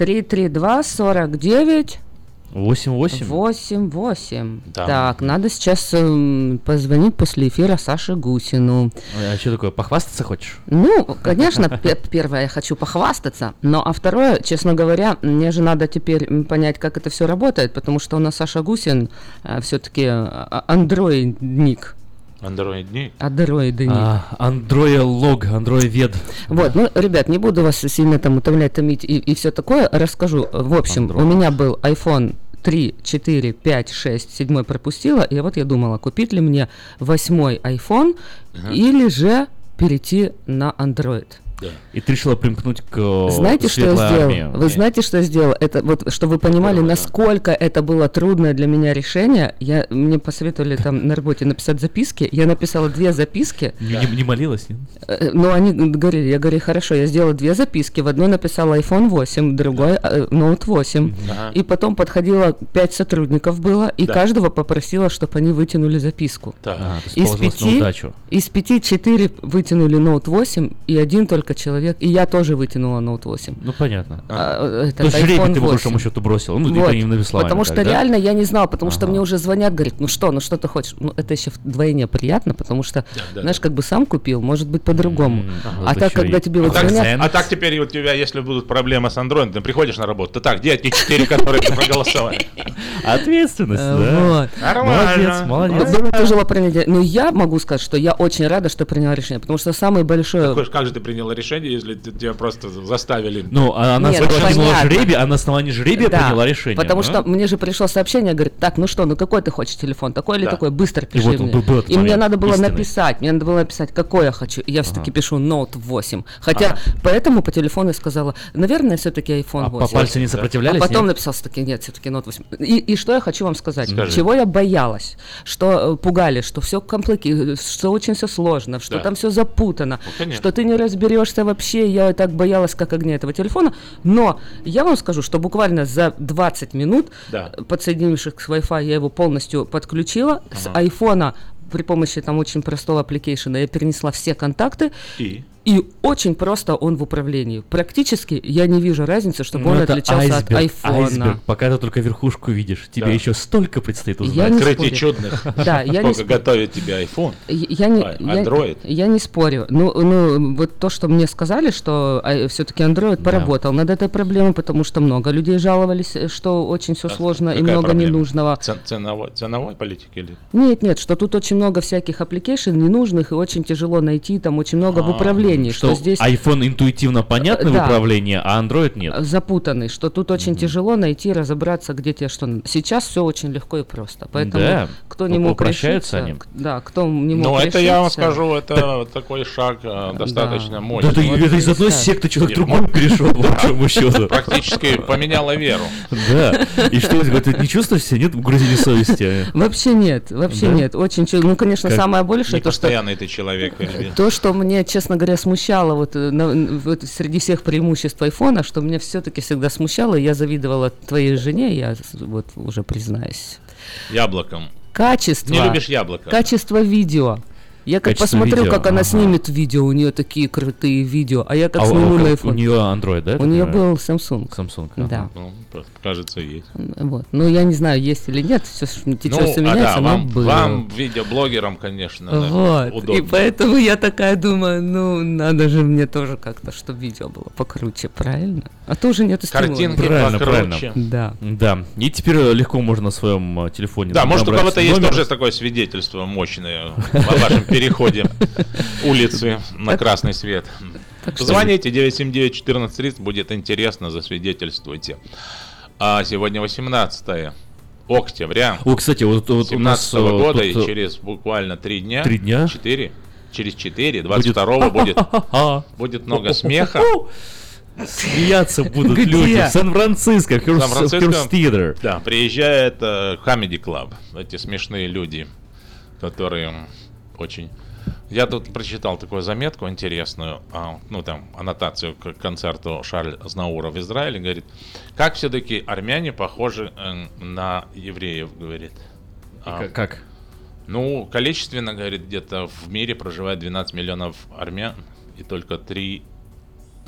332 49 8-8. 8-8. Да. Так, надо сейчас эм, позвонить после эфира Саше Гусину. А что такое, похвастаться хочешь? Ну, конечно, пе- первое, я хочу похвастаться, но а второе, честно говоря, мне же надо теперь понять, как это все работает, потому что у нас Саша Гусин все-таки андроидник, Андроидник. андроидник. А, Андроя-лог, андроя-вед. Вот, ну, ребят, не буду вас сильно там утомлять, томить и, и все такое, расскажу. В общем, у меня был iPhone 3, 4, 5, 6, 7 пропустила, и вот я думала, купить ли мне восьмой iPhone Ага. или же перейти на Android. И ты решила примкнуть к э, Знаете, что я сделал? армии? Вы знаете, что я сделал? Это вот, чтобы вы понимали, насколько это было трудное для меня решение. Я мне посоветовали там на работе написать записки. Я написала две записки. Не, не- не молилась? нет? Э, Ну, они говорили, я говорю, хорошо, я сделала две записки. В одной написала iPhone 8, в другой э, Note 8. Ага. И потом подходило пять сотрудников было, и Да. каждого попросила, чтобы они вытянули записку. То есть из пяти, удачу. из пяти четыре вытянули Note 8, и один только человек, и я тоже вытянула Note 8. Ну, понятно. А, э, То есть жребий ты, по 8. большому счету, бросил. Ну, Вот, ты не написала. Потому им что так, да? реально я не знал, потому что мне уже звонят, говорят, ну что, ну что ты хочешь? Ну это еще вдвойне приятно, потому что, да, знаешь, как бы сам купил, может быть по-другому. Ага. а Вот так, когда и- тебе а вот так, звонят... а так теперь у тебя, если будут проблемы с андроидом, ты приходишь на работу, ты так, где те четыре, которые ты проголосовали? [laughs] Ответственность, Э, да. вот. Нормально. Молодец, молодец. Тяжело принять. Но я могу сказать, что я очень рада, что приняла решение, потому что. Какое ж- Как же ты приняла решение, если т- тебя просто заставили? Ну, а она Нет, кинула жребий, а на основании жребия Да, приняла решение. Потому да? что мне же пришло сообщение, говорит, так, ну что, ну какой ты хочешь телефон, такой или Да. такой, быстро И пиши вот он мне. был- был И мне надо было истины. написать, мне надо было написать, какой я хочу. И я все-таки пишу Note 8. Хотя поэтому по телефону я сказала, наверное, все-таки iPhone А по 8. пальцу не сопротивлялись, А потом нет? написал все-таки, нет, все-таки Note 8. И, и что я хочу вам сказать? Скажи. Чего я боялась? Что э, пугали, что все complicated, что очень все сложно, что Да. там все запутано, Ну, конечно. что ты не разберешься что вообще я так боялась как огня этого телефона. Но я вам скажу, что буквально за 20 минут, Да. подсоединившись к Wi-Fi, я его полностью подключила. С Ага. айфона при помощи там очень простого application а я перенесла все контакты. И? И очень просто он в управлении. Практически я не вижу разницы, чтобы Ну, он отличался от айсберг, айфона. айсберг. Пока ты только верхушку видишь, тебе Да. еще столько предстоит узнать. Я не Открытие спорю. чудных. [laughs] Да, я не готовит тебе iPhone? Я не, А, я- Android? Я, не спорю. Ну, ну, вот то, что мне сказали, что все-таки Android поработал над этой проблемой, потому что много людей жаловались, э, что очень все сложно и много ненужного. Цен- ценовой, ценовой политики или? Нет, нет, что тут очень много всяких application ненужных и очень тяжело найти, там очень много в А, управлении, что, Что здесь iPhone интуитивно понятный Да. в управлении, а Android нет. запутанный, что тут очень тяжело найти, разобраться, где тебе что. Сейчас все очень легко и просто, поэтому Да, кто не мог решиться, они. да, кто не мог Ну, это я вам решиться- скажу, это такой шаг э, достаточно мощный. Да это- это из одной секты человек в другую перешел, по [laughs] большому счету. Практически поменяла веру. Да. И что, это не чувствуешь себя? Нет угрызения совести? Вообще нет, вообще Да? нет. Очень, ну, конечно, самое большее то, что Непостоянный ты человек. то, что мне, честно говоря, смущало вот, э, на- вот среди всех преимуществ айфона, что меня все-таки всегда смущало, я завидовала твоей жене, я вот уже признаюсь. Яблоком. Качество. Не любишь яблоко? Качество видео. Я как Качество посмотрю, видео, как она ага. снимет видео, у нее такие крутые видео, а я как А у- сниму у- на у iPhone. нее Android, да, У нее был Samsung. Samsung, Да. ага. Кажется, есть. Вот. Ну, я не знаю, есть или нет, все течет, Ну, все а меняется, да, но вам, было. вам, видеоблогерам, конечно, да, Вот. И удобно. поэтому я такая думаю, ну, надо же мне тоже как-то, чтобы видео было покруче, правильно? А то уже нету стимула. Картинки Правильно, правильно. покруче. Да. Да. И теперь э, легко можно на своем э, телефоне Да, может, у кого-то есть тоже такое свидетельство мощное о вашем переходе [laughs] улицы на красный свет. Так что- Звоните 979-1430, будет интересно, засвидетельствуйте. А сегодня 18 октября О, кстати, вот, вот у нас 17 э, года, тут, и э, через буквально три дня, Три дня? 4, через 4, Будет- 22 [laughs] будет, будет много смеха. Смеяться будут Где? люди в Сан-Франциско, в В Хёрст Сан-Франциско, Хёрст Theater. Да, приезжает э, Comedy Club. Эти смешные люди, которые очень... Я тут прочитал такую заметку интересную, а, ну там аннотацию к концерту Шарль Знаура в Израиле, говорит, как все-таки армяне похожи э, на евреев, говорит. А, Как-? Ну, количественно, говорит, где-то в мире проживает 12 миллионов армян, и только 3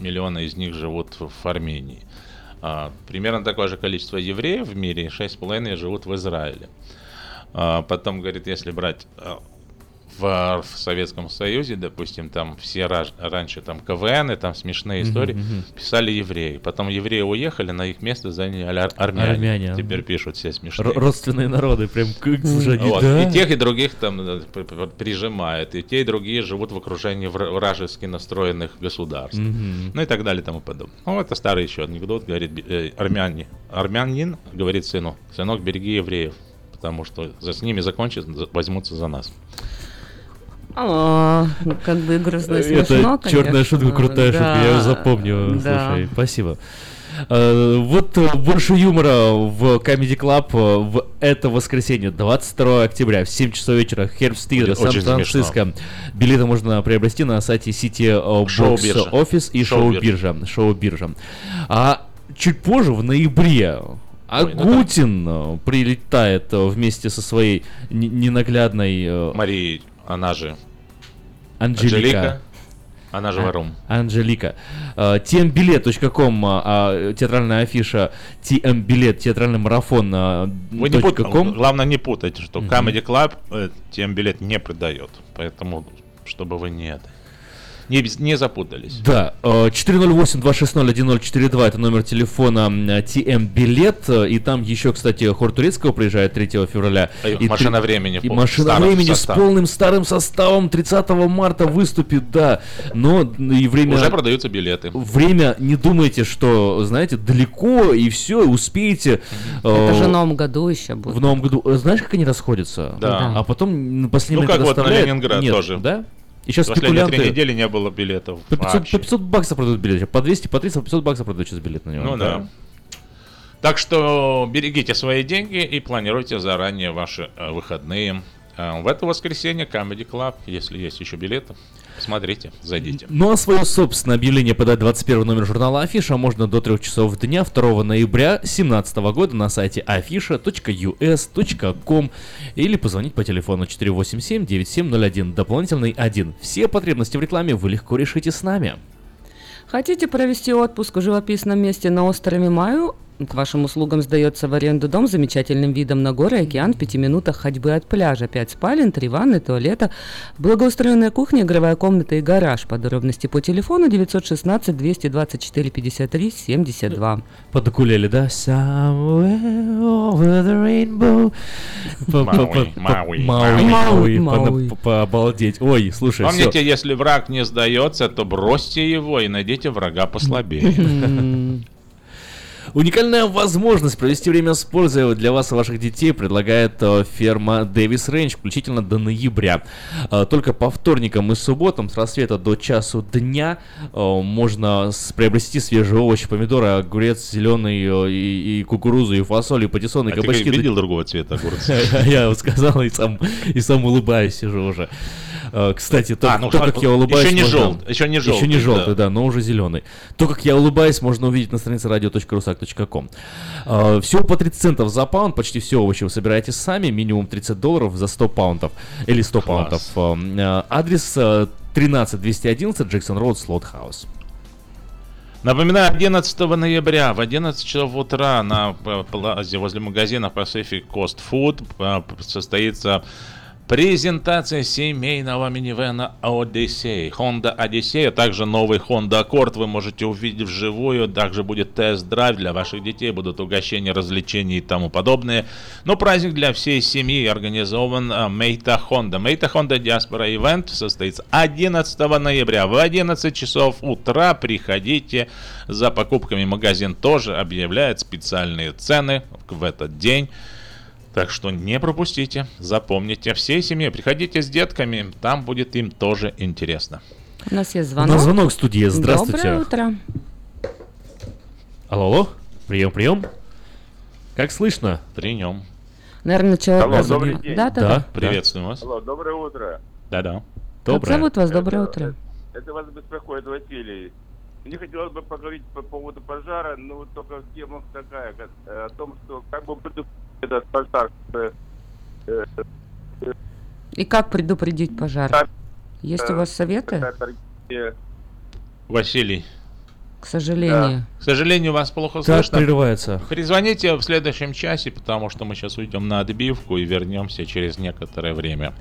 миллиона из них живут в Армении. А, примерно такое же количество евреев в мире, 6,5 живут в Израиле. А, потом, говорит, если брать в, в Советском Союзе, допустим, там все ра- раньше там КВН, и там смешные истории, мгм. писали евреи. Потом евреи уехали, на их место заняли ар- армяне. Армяне. Теперь пишут все смешные. Р- родственные народы, прям как Вот. да. И тех, и других там э, прижимают. И те, и другие живут в окружении вра- вражески настроенных государств. Мгм. Ну и так далее и тому подобное. Ну, это старый еще анекдот, говорит э, армяне. Армянин говорит сыну, сынок, береги евреев, потому что за, с ними закончат, за- возьмутся за нас. А, ну, как бы грустно и Это смешно, черная шутка, крутая шутка, я ее Да, запомню. да. Слушай, спасибо. Э, Вот э, больше юмора в Comedy Club э, в это воскресенье, 22 октября в 7 часов вечера, Хербс очень Сан-Франциско. Билеты можно приобрести на сайте City э, Box Шоу-биржа. Office и Шоу-биржа. Шоу-биржа. А чуть позже, в ноябре, Ой, ну Агутин э, прилетает вместе со своей не- ненаглядной Мария, она же Анжелика. она же А- Варум. Анжелика. Э, tmbilet.com, а, а, театральная афиша, tmbilet, театральный марафон. Вы не пут-. Главное не путайте, что. Comedy Club э, тем билет не продает. Поэтому, чтобы вы не это не, не запутались. Да, э, 408-260-1042 это номер телефона м, TM Билет. э, И там еще, кстати, хор турецкого приезжает 3 февраля. И И «Машина три- времени» И машина старым времени составом. с полным старым составом 30 марта выступит, да. Но и время... Уже продаются билеты. Время, не думайте, что, знаете, далеко и все, успеете. Это э, же в новом году еще будет. В новом году. Э, Знаешь, как они расходятся? Да. А потом на последний Ну, как момент вот на. Ленинград Нет, тоже. Да? И сейчас Последние три спекулянты... недели не было билетов По 500, вообще. по 500 баксов продают билет. По 200, по 300, по 500 баксов продают сейчас билет на него. Ну да. Так что берегите свои деньги и планируйте заранее ваши э, выходные. А В это воскресенье Comedy Club, если есть еще билеты, смотрите, зайдите. Ну а свое собственное объявление подать 21 номер журнала Афиша можно до 3 часов дня 2 ноября 2017 года на сайте afisha.us.com или позвонить по телефону 487-9701, дополнительный 1. Все потребности в рекламе вы легко решите с нами. Хотите провести отпуск в живописном месте на острове Маю? К вашим услугам сдается в аренду дом с замечательным видом на горы и океан в пяти минутах ходьбы от пляжа. Пять спален, три ванны, туалета, благоустроенная кухня, игровая комната и гараж. Подробности по телефону 916 224 53 72. Подокулели, да? Somewhere over the rainbow. Мауи, Мауи. Мауи, Обалдеть. Ой, слушай. Помните, если враг не сдается, то бросьте его и найдите врага послабее. Уникальная возможность провести время с пользой для вас и ваших детей предлагает э, ферма Дэвис Рейндж, включительно до ноября. Э, Только по вторникам и субботам с рассвета до часу дня э, можно приобрести свежие овощи, помидоры, огурец зеленый и, и кукурузу, и фасоль, и патиссон, и А ты кабачки. как видел другого цвета огурцы? [laughs] Я вот сказал и сам, и сам улыбаюсь уже. Э, Кстати, то, А, ну, то, как я улыбаюсь... еще не можно- желт- еще не Еще желтый, не желтый, да. да, но уже зеленый. То, как я улыбаюсь, можно увидеть на странице radio.rusak.com. Э, Всего по 30 центов за паунд, почти все овощи вы собираете сами, минимум 30 долларов за 100 паунтов. Или 100 паунтов. Э, Адрес э, 13211 Джексон Роуд, Слот Хаус. Напоминаю, 11 ноября в 11 часов утра на плазе возле магазина Pacific Coast Food состоится презентация семейного минивэна Odyssey. Honda Odyssey, а также новый Honda Accord вы можете увидеть вживую. Также будет тест-драйв для ваших детей, будут угощения, развлечения и тому подобное. Но праздник для всей семьи организован Мейта Honda. Мейта Honda Diaspora Event состоится 11 ноября в 11 часов утра. Приходите за покупками. Магазин тоже объявляет специальные цены в этот день. Так что не пропустите, запомните, всей семье приходите с детками, там будет им тоже интересно. У нас есть У звонок. нас звонок в студии. Здравствуйте. Доброе утро. Алло, алло. Прием, прием. Как слышно? При нем. Наверное, человек... Алло, добрый день. Да, да, Да. да. Приветствуем вас. Алло, доброе утро. Да-да. Как зовут вас? Доброе утро. Это вас беспокоит Василий. Мне хотелось бы поговорить по поводу пожара, но вот только тема такая, как, э, о том, что как бы предупредить этот пожар. э, э, э, И как предупредить пожар? Есть у вас советы? Василий. К сожалению. К сожалению, вас плохо Так слышно. прерывается. Перезвоните в следующем часе, потому что мы сейчас уйдем на отбивку и вернемся через некоторое время.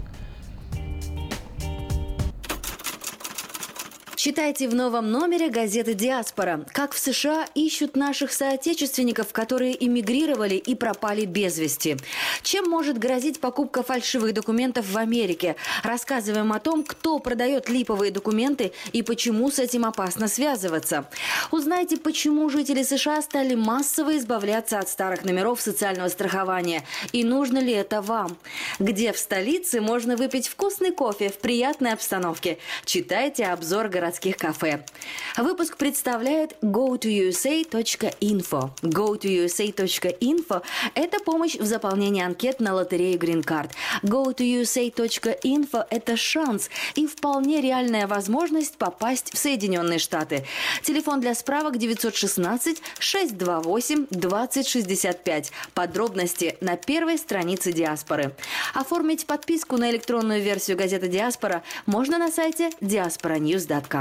Читайте в новом номере газеты «Диаспора». Как в США ищут наших соотечественников, которые эмигрировали и пропали без вести. Чем может грозить покупка фальшивых документов в Америке? Рассказываем о том, кто продает липовые документы и почему с этим опасно связываться. Узнайте, почему жители США стали массово избавляться от старых номеров социального страхования. И нужно ли это вам? Где в столице можно выпить вкусный кофе в приятной обстановке? Читайте обзор городских кафе. Выпуск представляет go2usa.info. go2usa.info – это помощь в заполнении анкет на лотерею Green Card. go2usa.info – это шанс и вполне реальная возможность попасть в Соединенные Штаты. Телефон для справок 916 628 2065. Подробности на первой странице Диаспоры. Оформить подписку на электронную версию газеты Диаспора можно на сайте diasporanews.com.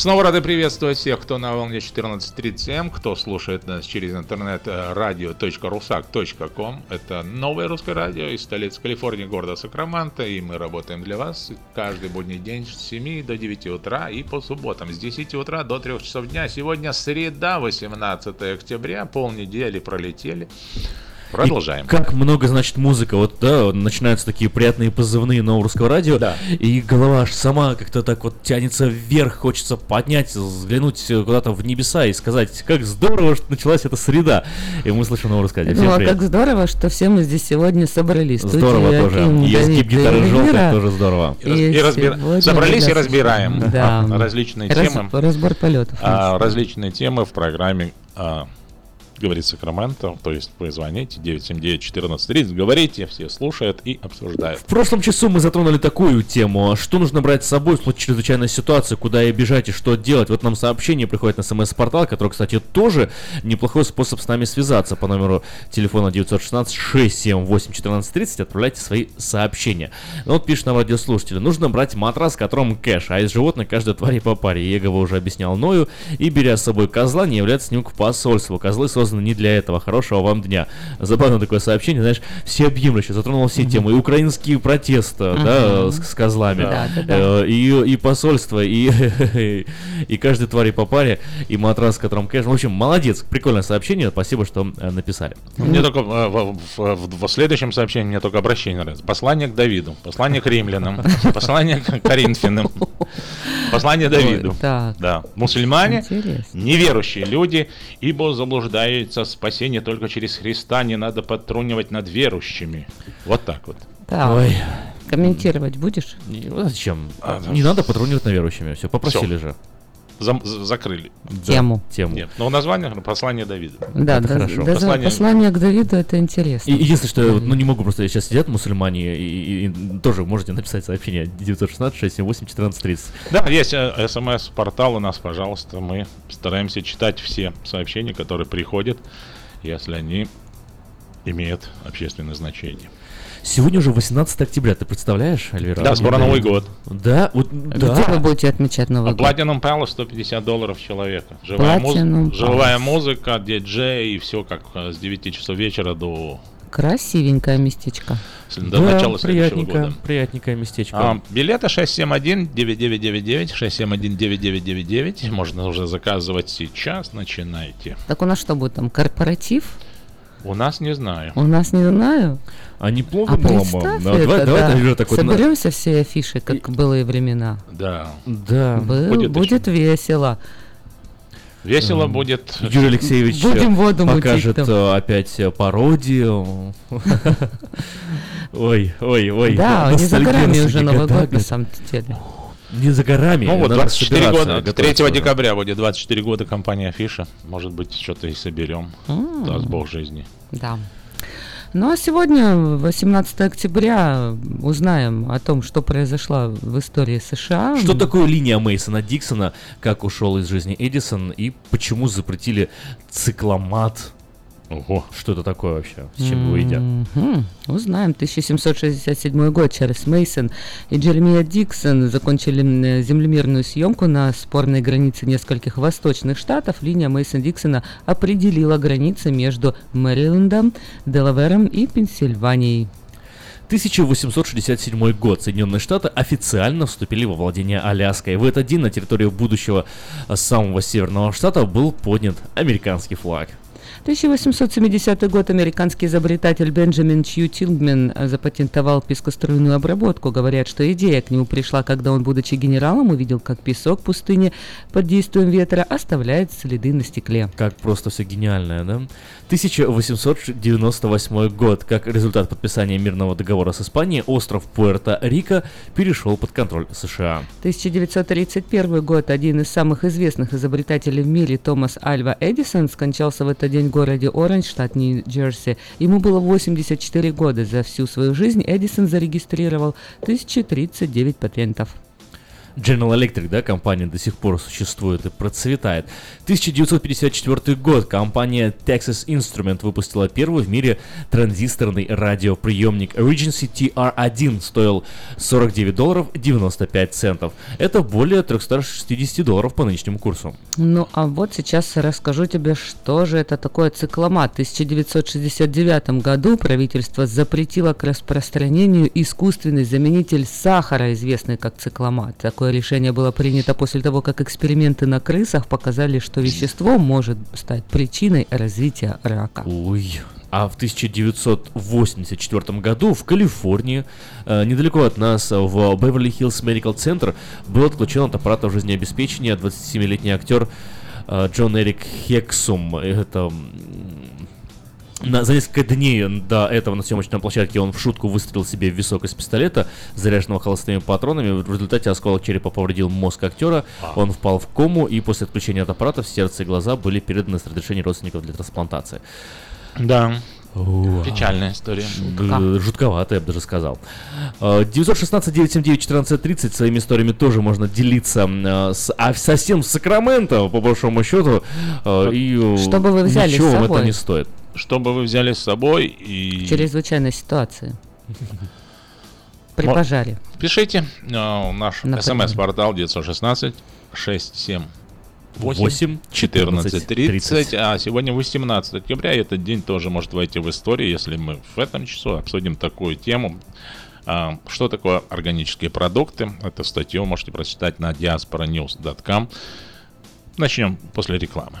Снова рады приветствовать всех, кто на волне 14.30М, кто слушает нас через интернет э, radio.rusak.com. Это новое русское радио из столицы Калифорнии, города Сакраменто, и мы работаем для вас каждый будний день с 7 до 9 утра и по субботам с 10 утра до 3 часов дня. Сегодня среда, 18 октября, полнедели пролетели. Продолжаем. И как много значит музыка. Вот, да, начинаются такие приятные позывные нового русского радио. Да. И голова аж сама как-то так вот тянется вверх, хочется поднять, взглянуть куда-то в небеса и сказать, как здорово, что началась эта среда. И мы слышим новое русское радио. Всем Ну, а привет. как здорово, что все мы здесь сегодня собрались. Тут Здорово и тоже. И Давид, изгиб гитары желтых тоже здорово. И, и разбира- сегодня Собрались и разбираем [laughs] Да. различные Раз- темы. Разбор полетов. А, различные темы в программе а, говорит Сакраменто, то есть вы звоните 979-1430, говорите, все слушают и обсуждают. В прошлом часу мы затронули такую тему. Что нужно брать с собой в случае чрезвычайной ситуации, куда и бежать и что делать. Вот нам сообщение приходит на смс-портал, который, кстати, тоже неплохой способ с нами связаться по номеру телефона 916-678-1430. Отправляйте свои сообщения. Ну вот пишет нам радиослушатель. Нужно брать матрас, в котором кэш, а из животных каждой твари по паре. Егово уже объяснял Ною. И беря с собой козла, не является с ним к посольству. Козлы созданы не для этого. Хорошего вам дня. Забавно такое сообщение, знаешь, все объемлюще, затронуло все темы. И украинские протесты, да, с, с козлами. Да, да, да. Э, И, и посольство, и, [laughs] и каждой твари по паре, и матрас, в котором кэш. В общем, молодец, прикольное сообщение, спасибо, что э, написали. Мне только э, в, в- в- в следующем сообщении мне только обращение нравится. Послание к Давиду, послание к римлянам, [laughs] послание к Коринфянам, послание Давиду. Да. Мусульмане, неверующие люди, ибо заблуждаются в спасение только через Христа, не надо подтрунивать над верующими. Вот так вот. Так. Ой. Комментировать будешь? Не, зачем? А, не надо патрулировать на верующими, все, попросили Всё. же. Зам- закрыли. Тему. Тему. Нет, но название послание Давида. Да, Это да, хорошо. да, Послание- послание... к Давиду это интересно. И единственное, что я ну, не могу просто, сейчас сидят мусульмане, и, и- и тоже можете написать сообщение 916-678-1430. Да, есть э, смс-портал у нас, пожалуйста. Мы стараемся читать все сообщения, которые приходят, если они имеют общественное значение. Сегодня уже 18 октября, ты представляешь, Альвера? Да, скоро Новый год. Да, вот, Где да. вы будете отмечать Новый А год? Platinum Palace 150 долларов человека. Живая, муз- живая музыка, диджей и все как э, с 9 часов вечера до, Красивенькое местечко. до начала следующего приятненькое, года. приятненькое местечко. А, билеты 671-9999, 671-9999. Можно уже заказывать сейчас, начинайте. Так у нас что будет там, корпоратив? У нас не знаю. У нас не знаю. А неплохо А было бы. Да, давай, это, давай, да. Такой на- Соберемся все афиши, как былые времена. Да. Да. Был- Будет будет весело. Весело М, будет. Юрий Алексеевич Будем воду мутить покажет там. э, опять пародию. Ой, ой, ой. да, не за горами уже Новый год на самом деле. Не за горами. Ну вот надо 24 собираться, года, готовиться 3 уже. декабря будет 24 года компания Афиша. Может быть, что-то и соберем. Даст бог жизни. Да. Ну а сегодня, 18 октября, узнаем о том, что произошло в истории США. Что такое линия Мейсона Диксона, как ушел из жизни Эдисон и почему запретили цикламат? Ого. Что это такое вообще? С чем его едят? Мгм. Узнаем. 1767 год. Чарльз Мейсон и Джеремия Диксон закончили землемерную съемку на спорной границе нескольких восточных штатов. Линия Мейсон Диксона определила границы между Мэрилендом, Делавером и Пенсильванией. 1867 год. Соединенные Штаты официально вступили во владение Аляской. В этот день на территорию будущего самого северного штата был поднят американский флаг. 1870 год американский изобретатель Бенджамин Чью Тилгмен э, запатентовал пескоструйную обработку. Говорят, что идея к нему пришла, когда он, будучи генералом, увидел, как песок пустыни под действием ветра оставляет следы на стекле. Как просто все гениальное, да? 1898 год. Как результат подписания мирного договора с Испанией, остров Пуэрто-Рико перешел под контроль США. 1931 год. Один из самых известных изобретателей в мире Томас Альва Эдисон скончался в этот день в городе Оранж, штат Нью-Джерси. Ему было 84 года. За всю свою жизнь Эдисон зарегистрировал 1039 патентов. General Electric, да, компания до сих пор существует и процветает. 1954 год. Компания Texas Instrument выпустила первый в мире транзисторный радиоприемник Regency TR1. Стоил 49 долларов 95 центов. Это более 360 долларов по нынешнему курсу. Ну, а вот сейчас расскажу тебе, что же это такое цикломат. В 1969 году правительство запретило к распространению искусственный заменитель сахара, известный как цикломат. Такое решение было принято после того, как эксперименты на крысах показали, что вещество может стать причиной развития рака. Ой. А в 1984 году в Калифорнии, э, недалеко от нас, в Беверли-Хиллз Medical Center, был отключен от аппаратов жизнеобеспечения 27-летний актер э, Джон Эрик Хексум. Это на, за несколько дней до этого на съемочной площадке он в шутку выстрелил себе в висок из пистолета, заряженного холостыми патронами. В результате осколок черепа повредил мозг актера, он впал в кому, и после отключения от аппаратов сердце и глаза были переданы с разрешения родственников для трансплантации. Да. Печальная история. Г- Жутковато, я бы даже сказал. Э, 916-979-1430 своими историями тоже можно делиться э, с, а совсем с Сакраменто, по большому счету. э, И э, Что бы вы взяли с ничего вам это собой? не стоит. Что бы вы взяли с собой и... В чрезвычайной ситуации. [laughs] При пожаре. Пишите э, наш смс-портал 916 67 8 8 14 30. 30. А сегодня 18 октября, и этот день тоже может войти в историю, если мы в этом часу обсудим такую тему. А, Что такое органические продукты? Эту статью можете прочитать на diasporanews.com. Начнем после рекламы.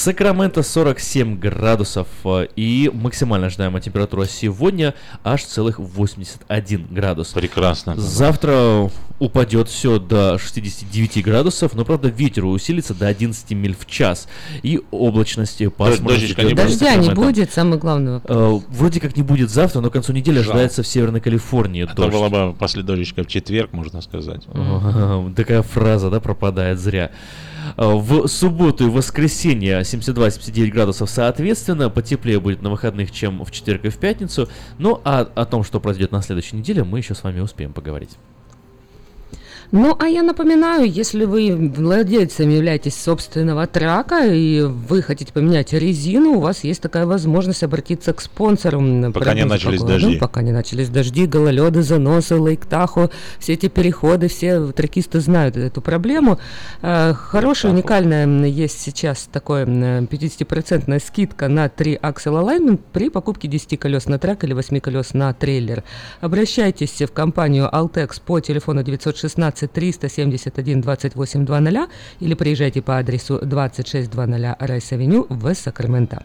Сакраменто 47 градусов э, и максимально ожидаемая температура сегодня аж целых 81 градус. Прекрасно. Завтра упадет все до 69 градусов, но правда ветер усилится до 11 миль в час и облачности пасмурно. дождичка не Дождя не будет, самый главный вопрос. Э, Вроде как не будет завтра, но к концу недели Жалко. ожидается в Северной Калифорнии Это дождь. была бы после дождичка в четверг, можно сказать. Такая фраза, да, пропадает зря. Э, В субботу и воскресенье 72-79 градусов соответственно. Потеплее будет на выходных, чем в четверг и в пятницу. Ну, а о том, что произойдет на следующей неделе, мы еще с вами успеем поговорить. Ну, а я напоминаю, если вы владельцем являетесь собственного трака и вы хотите поменять резину, у вас есть такая возможность обратиться к спонсорам. Пока не начались погоды. дожди. Ну, пока не начались дожди, гололеды, заносы, лейк Тахо, все эти переходы, все тракисты знают эту проблему. Э, Хорошая, уникальная есть сейчас такое м, 50% скидка на 3 Axle Alignment при покупке 10 колес на truck или 8 колес на трейлер. Обращайтесь в компанию Altex по телефону 916 371 28 00 или приезжайте по адресу 2600 Райс-Авеню в Сакраменто.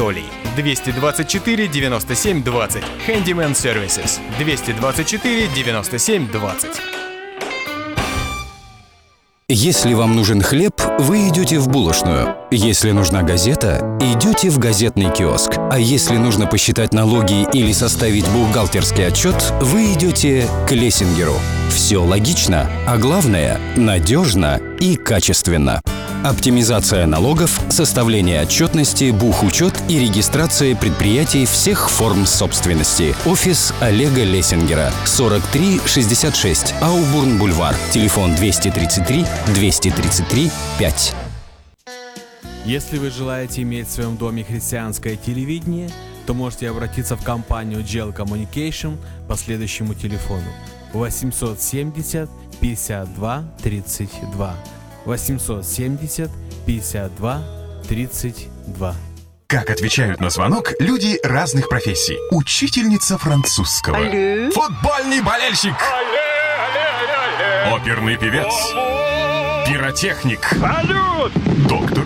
224 97 20. Handyman Services. 224 97 20. Если вам нужен хлеб, вы идете в булочную. Если нужна газета, идете в газетный киоск. А если нужно посчитать налоги или составить бухгалтерский отчет, вы идете к Лессингеру. Все логично, а главное – надежно и качественно. Оптимизация налогов, составление отчетности, бухучет и регистрация предприятий всех форм собственности. Офис Олега Лессингера. 4366 Аубурн-Бульвар. Телефон 233 233 5. Если вы желаете иметь в своем доме христианское телевидение, то можете обратиться в компанию Gel Communication по следующему телефону 870 52 32 870 52 32. Как отвечают на звонок люди разных профессий. Учительница французского. Алле. Футбольный болельщик. Оперный певец. Пиротехник. Салют! Доктор.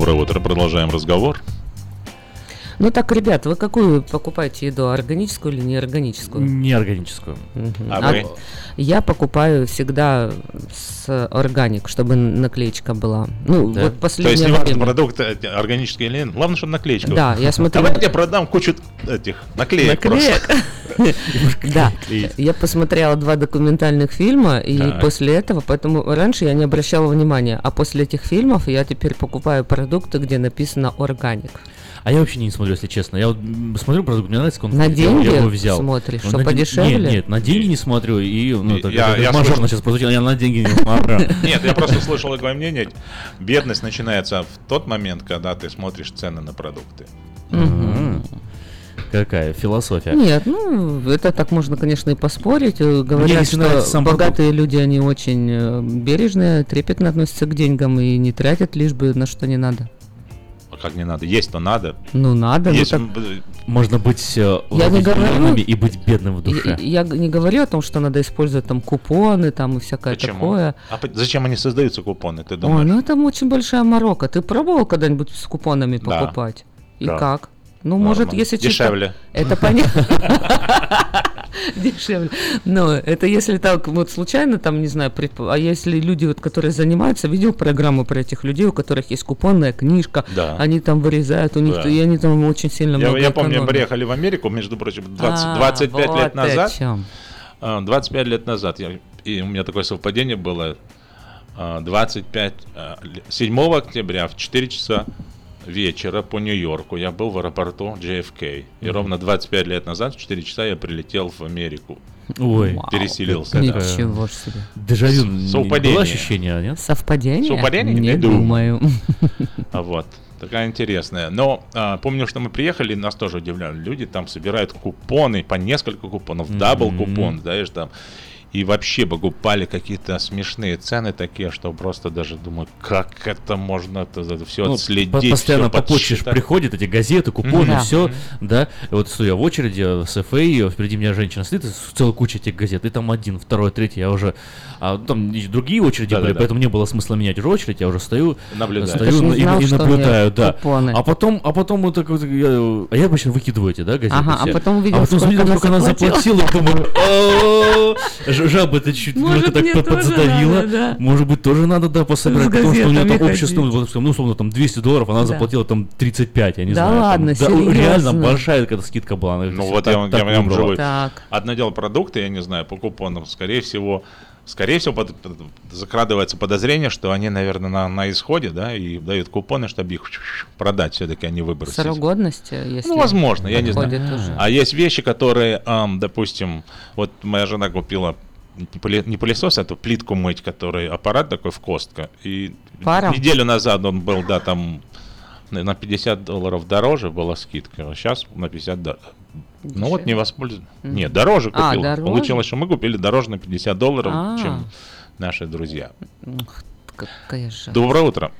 Доброе утро, продолжаем разговор. Ну так, ребят, вы какую покупаете еду, органическую или неорганическую? Неорганическую. Мгм. А вы? Я покупаю всегда с органик, чтобы наклеечка была. Ну, Да? вот То последнее есть не важно, продукт э, органический или нет, главное, чтобы наклеечка. Да, я смотрю- Давай я продам кучу этих наклеек. Наклеек. просто. [laughs] Да, я посмотрела два документальных фильма, и после этого, поэтому раньше я не обращала внимания, а после этих фильмов я теперь покупаю продукты, где написано органик. А я вообще не смотрю, если честно. Я вот смотрю продукт, мне нравится, он На я- деньги я его взял. смотришь, что подешевле? Нет, нет, на деньги не смотрю, и, ну, так, я- это я мажорно слышал- сейчас прозвучало, я на деньги не смотрю. [laughs] Нет, я просто слышал такое мнение. Бедность начинается в тот момент, когда ты смотришь цены на продукты. Какая философия. Нет, ну, это так можно, конечно, и поспорить. Э, Говорят, что сам богатые люди, они очень э, бережные, трепетно относятся к деньгам и не тратят, лишь бы на что не надо. Как не надо? Есть-то надо. Ну надо, ну Есть, так- Можно быть э, Я не говорю- и быть бедным в душе. Я, я не говорю о том, что надо использовать там купоны там и всякое Почему? такое. А зачем они создаются купоны? Ты Ой, думаешь? ну это очень большая морока. Ты пробовал когда-нибудь с купонами Да. покупать? И Да. как? Ну, может, Нормально. если чисто- Дешевле. Это понятно. [laughs] [laughs] Дешевле. Но это если так вот случайно там, не знаю, предп- а если люди, вот, которые занимаются, видел программу про этих людей, у которых есть купонная книжка, Да. они там вырезают, у них, Да. и они там очень сильно Я, много я помню, мы экономят. приехали в Америку, между прочим, 20, А, 25 вот лет назад. о чём. А, 25 лет назад. Я, и у меня такое совпадение было. а, 25, а, ле- 7 октября в 4 часа вечера по Нью-Йорку я был в аэропорту JFK. И Мгм. ровно 25 лет назад в 4 часа я прилетел в Америку. Ой. Переселился. Вау. да. Ничего себе. Дежавю совпадение. было ощущение, нет? Совпадение? Совпадение? Не Не думаю. [laughs] А вот. Такая интересная. Но а, помню, что мы приехали, нас тоже удивляли. Люди там собирают купоны, по несколько купонов, double coupon, знаешь, там. И вообще покупали какие-то смешные цены такие, что просто даже думаю, как это можно все Ну, отследить. по- Постоянно всё по почте приходят эти газеты, купоны, Да. все, да. И вот стою я в очереди э, с ФА, впереди меня женщина стоит, и целая куча этих газет, и там один, второй, третий, я уже, а там и другие очереди были, Да-да-да. поэтому не было смысла менять уже очередь, я уже стою, Наблюдаешь. стою и, знал, и у наблюдаю, да. купоны. А потом, а потом вот так вот, я, а я обычно выкидываю эти, да, газеты Ага, а все. потом увидел, а потом сколько сколько она заплатила. заплатила, думаю, «О, ж- жаба это чуть Может, немножко так под- подзадавила. надо, да. Может быть, тоже надо, да, пособирать, С потому что у нее там газетами общая вот, ну, условно, там 200 долларов, она Да. заплатила там 35, я не Да знаю. там. ладно, Да, серьезно? Реально большая какая-то скидка была. она Ну вот так- я, вам- так я вам выбрала. живу. Так. Одно дело продукты, я не знаю, по купонам, скорее всего, скорее всего под- под- закрадывается подозрение, что они, наверное, на, на исходе, да, и дают купоны, чтобы их продать, все-таки они выбросить. Срок годности, если Ну, возможно, я не знаю. уже. А есть вещи, которые, ам, допустим, вот моя жена купила не пыле- не пылесос, а то плитку мыть, который аппарат такой в Костко. И Паром? неделю назад он был, да, там на на 50 долларов дороже была скидка, а сейчас на 50 долларов. Ну вот не воспользовался. Мгм. Нет, дороже А, купил. дороже? Получилось, что мы купили дороже на 50 долларов, А. чем наши друзья. Ух, какая же. Доброе утро.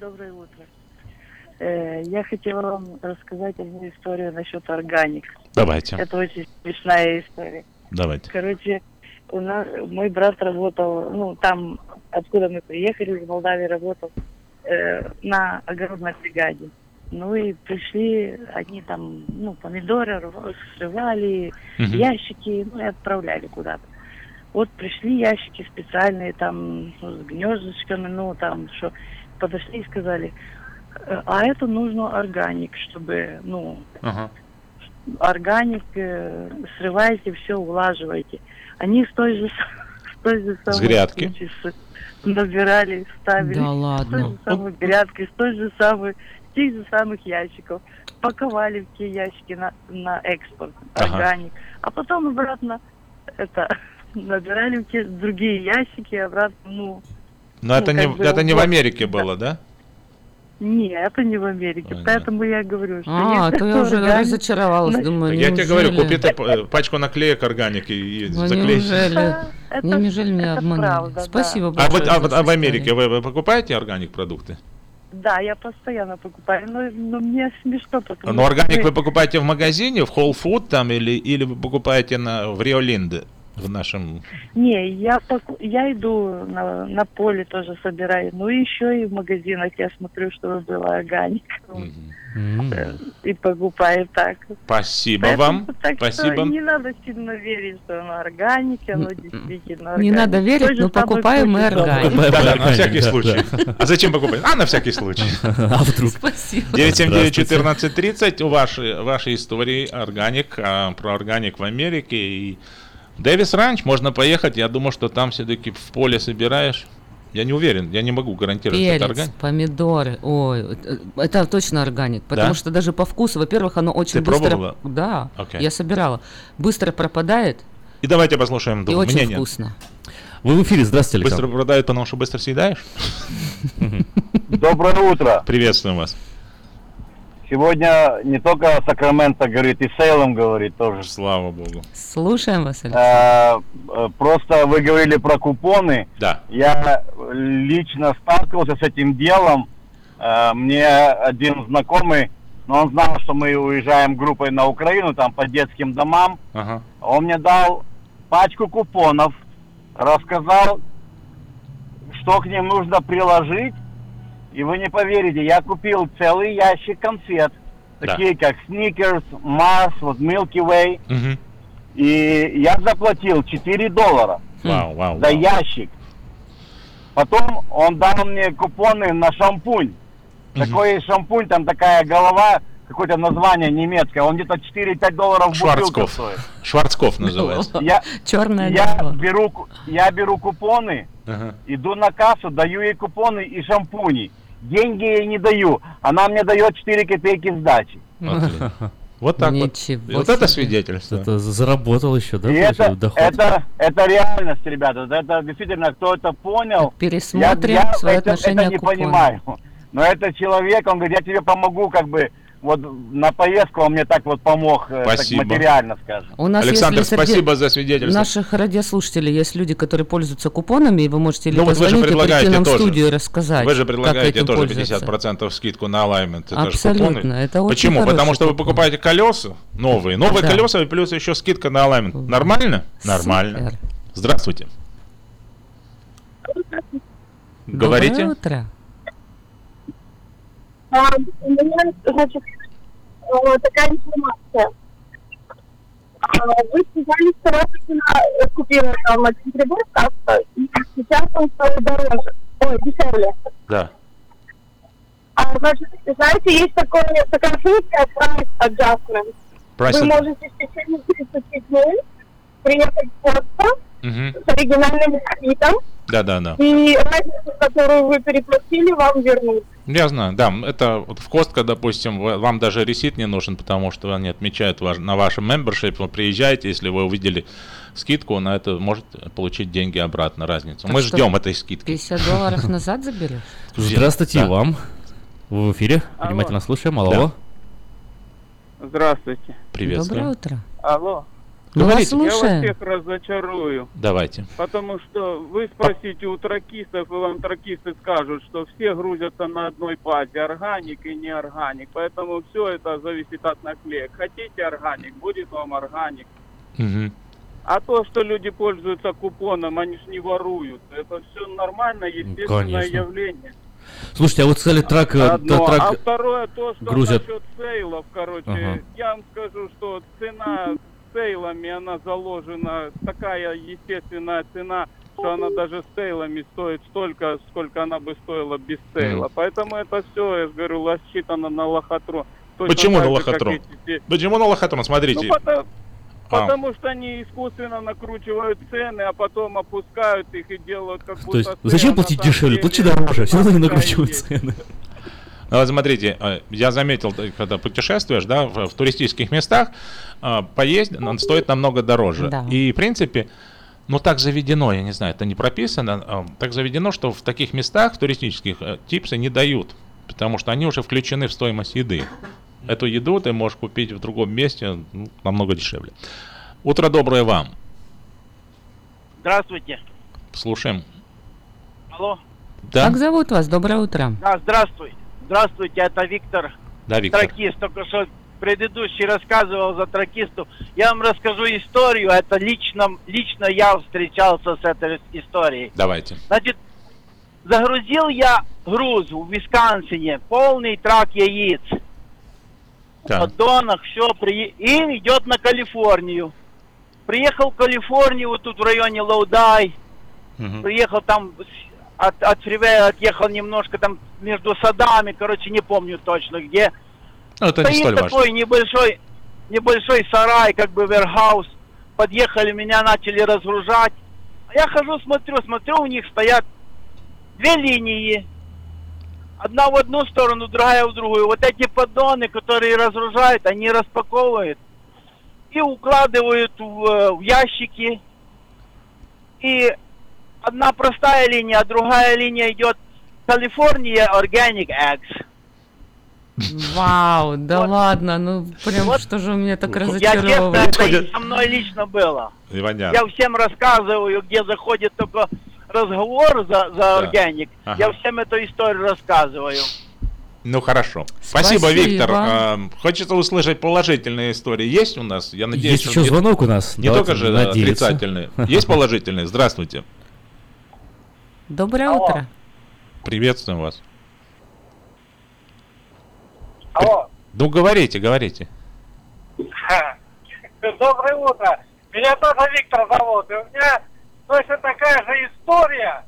Доброе утро. Э, Я хотела вам рассказать одну историю насчет органик. Давайте. Это очень смешная история. Давайте. Короче, у нас мой брат работал, ну там, откуда мы приехали, из Молдавии работал, э, на огородной бригаде. Ну и пришли, они там, ну, помидоры срывали, Мгм. ящики, ну и отправляли куда-то. Вот пришли ящики специальные, там, ну, с гнездочками, ну, там, что, подошли и сказали, «Э, а это нужно органик, чтобы, ну, Ага. Органик, срываете все, улаживаете. Они с той же, [laughs] с той же С самой грядки? кучи с- набирали, ставили. Да С той ладно. же самой грядкой, с той же самой, с тех же самых ящиков. Паковали в те ящики на, на экспорт, Ага. органик. А потом обратно это [laughs] набирали в те другие ящики, обратно, ну, Но это, Ну, не, как бы это не в. Америке было, да? Не, это не в Америке. Поэтому я говорю, что А, то я уже органик, разочаровалась, думаю, Я тебе говорю, купи ты, пачку наклеек органики и Ну, заклей. неужели? Это- Неужели меня обманули? правда. Спасибо А большое. вот, а, вот- а в. Америке вы, вы покупаете органик продукты? Да, я постоянно покупаю, но, но мне смешно, потому Но органик вы покупаете в магазине, в Whole Food там, или, или вы покупаете на, в Рио Линде, в нашем... Не, я, я иду на, на поле тоже собираю, ну и еще и в магазинах я смотрю, чтобы было органик. Э, И покупаю так. Спасибо Поэтому вам. Так Спасибо. что не надо сильно верить, что оно органик, оно действительно Не органик. надо верить, Той но покупаем мы органик. Да, да, на всякий да, случай. да. А зачем покупать? А, на всякий случай. А вдруг? Спасибо. 979-1430, у вашей, вашей истории органик, а, про органик в Америке и Дэвис Ранч, можно поехать, я думаю, что там все-таки в поле собираешь. Я не уверен, я не могу гарантировать, что это Перец, органик. помидоры, ой, это точно органик, потому Да? что даже по вкусу, во-первых, оно очень Ты быстро, пробовала? да, Окей. я собирала, быстро пропадает И давайте послушаем и двух очень мнения. вкусно. Вы в эфире, здравствуйте, Быстро Александр. продают, потому что быстро съедаешь? Доброе утро. Приветствуем вас. Сегодня не только Сакраменто говорит, и Сейлом говорит тоже. Слава богу. Слушаем вас, Александр. Э, э, Просто вы говорили про купоны. Да. Я лично сталкивался с этим делом. Э, Мне один знакомый, но он знал, что мы уезжаем группой на Украину, там по детским домам. Ага. Он мне дал пачку купонов, рассказал, что к ним нужно приложить. И вы не поверите, я купил целый ящик конфет, Да. такие как Snickers, Mars, вот Milky Way. Мгм. И я заплатил 4 доллара Вау, вау, за вау. ящик. Потом он дал мне купоны на шампунь. Такой шампунь, там такая голова, какое-то название немецкое. Он где-то 4-5 долларов Шварцков. стоит. Шварцков [laughs] называется. Я, Черная я голова. беру, я беру купоны, Ага. иду на кассу, даю ей купоны и шампуни. Деньги ей не даю. Она мне дает 4 копейки сдачи. Отлично. Вот так вот. Ничего И вот это свидетельство. Это заработал еще, да? И это, доход? это, это реальность, ребята. Это действительно, кто это понял. Пересмотрим я, я свое это, отношение это не к понимаю. Но это человек, он говорит, я тебе помогу, как бы, вот на поездку он мне так вот помог, э, так Спасибо. материально, скажем. У нас, Александр, среди спасибо за свидетельство. Наших радиослушателей есть люди, которые пользуются купонами, и вы можете или Ну вот вы же позвонить, и прийти предлагаете нам в тоже. студию рассказать, Вы же как предлагаете этим тоже пользоваться. 50% скидку на алаймент. Это же Абсолютно, купоны. это очень Почему? Потому что вы покупаете колеса новые. Новые Да. колеса и плюс еще скидка на алаймент. Нормально? Нормально. Супер. Здравствуйте. Говорите. Доброе утро. А, у меня, значит, такая информация. А, Вы сказали, что цена э, купила там один прибор как-то, и сейчас он стоит дороже, ой, дешевле. Да. А, значит, знаете, есть такое, такая функция price adjustment. Price Вы можете в течение 30 дней приехать в Костко Мгм. с оригинальным скидом, Да, да, да. и разницу, которую вы переплатили, вам вернут. Я знаю, да, это вот в Костко, допустим, вам даже ресит не нужен, потому что они отмечают ваш- на вашем membership, вы приезжаете, если вы увидели скидку, на это можете получить деньги обратно, разницу. Так Мы что, ждем этой скидки. 50 долларов назад заберешь? [laughs] Здравствуйте Да. вам. Вы в эфире. Алло. Внимательно слушаем. Алло. Здравствуйте. Приветствую. Доброе утро. Алло. Вас Говорите. Я вас всех разочарую. Давайте. Потому что вы спросите у тракистов, и вам тракисты скажут, что все грузятся на одной базе, органик и не органик. Поэтому все это зависит от наклеек. Хотите органик, будет вам органик. Мгм. А то, что люди пользуются купоном, они же не воруют. Это все нормально, естественное конечно. явление. Слушайте, а вот сказали, трак, э, Одно. трак А второе, то, что грузят. насчет sale ов, короче, Ага. я вам скажу, что цена sale ами, она заложена, такая естественная цена, что она даже с sale ами стоит столько, сколько она бы стоила без sale а. Поэтому это все, я же говорю, рассчитано на лохотрон. Точно Почему на лохотрон? эти- Почему на лохотрон? Смотрите. Ну, потому, А. потому что они искусственно накручивают цены, а потом опускают их и делают как будто То есть sale, зачем платить дешевле? Плати дороже, все равно не накручивают есть. цены. Ну, вот смотрите, э, я заметил, э, когда путешествуешь, да, в, туристических местах, э, поесть стоит намного дороже. Да. И, в принципе, ну так заведено, я не знаю, это не прописано, так заведено, что в таких местах, в туристических, типсы не дают, потому что они уже включены в стоимость еды. Эту еду ты можешь купить в другом месте ну, намного дешевле. Утро доброе вам. Здравствуйте. Слушаем. Алло. Да, Как зовут вас? Доброе утро. Да, здравствуй. Здравствуйте, это Виктор, да, Виктор. тракист. Только что предыдущий рассказывал за тракистов. Я вам расскажу историю. Это лично, лично я встречался с этой историей. Давайте. Значит, загрузил я груз в Висконсине, полный трак яиц. Так. поддонах, все, и идет на Калифорнию. Приехал в Калифорнию, вот тут в районе Лоудай, Мгм. приехал там от, от фривея отъехал немножко там между садами, короче, не помню точно где. Ну, это не Стоит столь такой важно. небольшой, небольшой сарай, как бы верхаус. Подъехали, меня начали разгружать. Я хожу, смотрю, смотрю, у них стоят две линии. Одна в одну сторону, другая в другую. Вот эти поддоны, которые разгружают, они распаковывают и укладывают в, э, в ящики. И одна простая линия, а другая линия идет California Organic Eggs. Вау, да ладно, ну прям Вот что же вы меня так Я честно, это и со мной лично было. Я всем рассказываю, где заходит только разговор за, за Да. органик. Ага. Я всем эту историю рассказываю. Ну хорошо. Спасибо, Спасибо. Виктор. А, Хочется услышать положительные истории. Есть у нас? Я надеюсь, Есть еще не- звонок у нас. Не Давайте только же надеяться. отрицательные. Есть [laughs] положительные? Здравствуйте. Доброе утро. Приветствуем вас. Алло. Ну говорите, говорите. [laughs] Доброе утро. Меня тоже Виктор зовут. И у меня точно такая же история,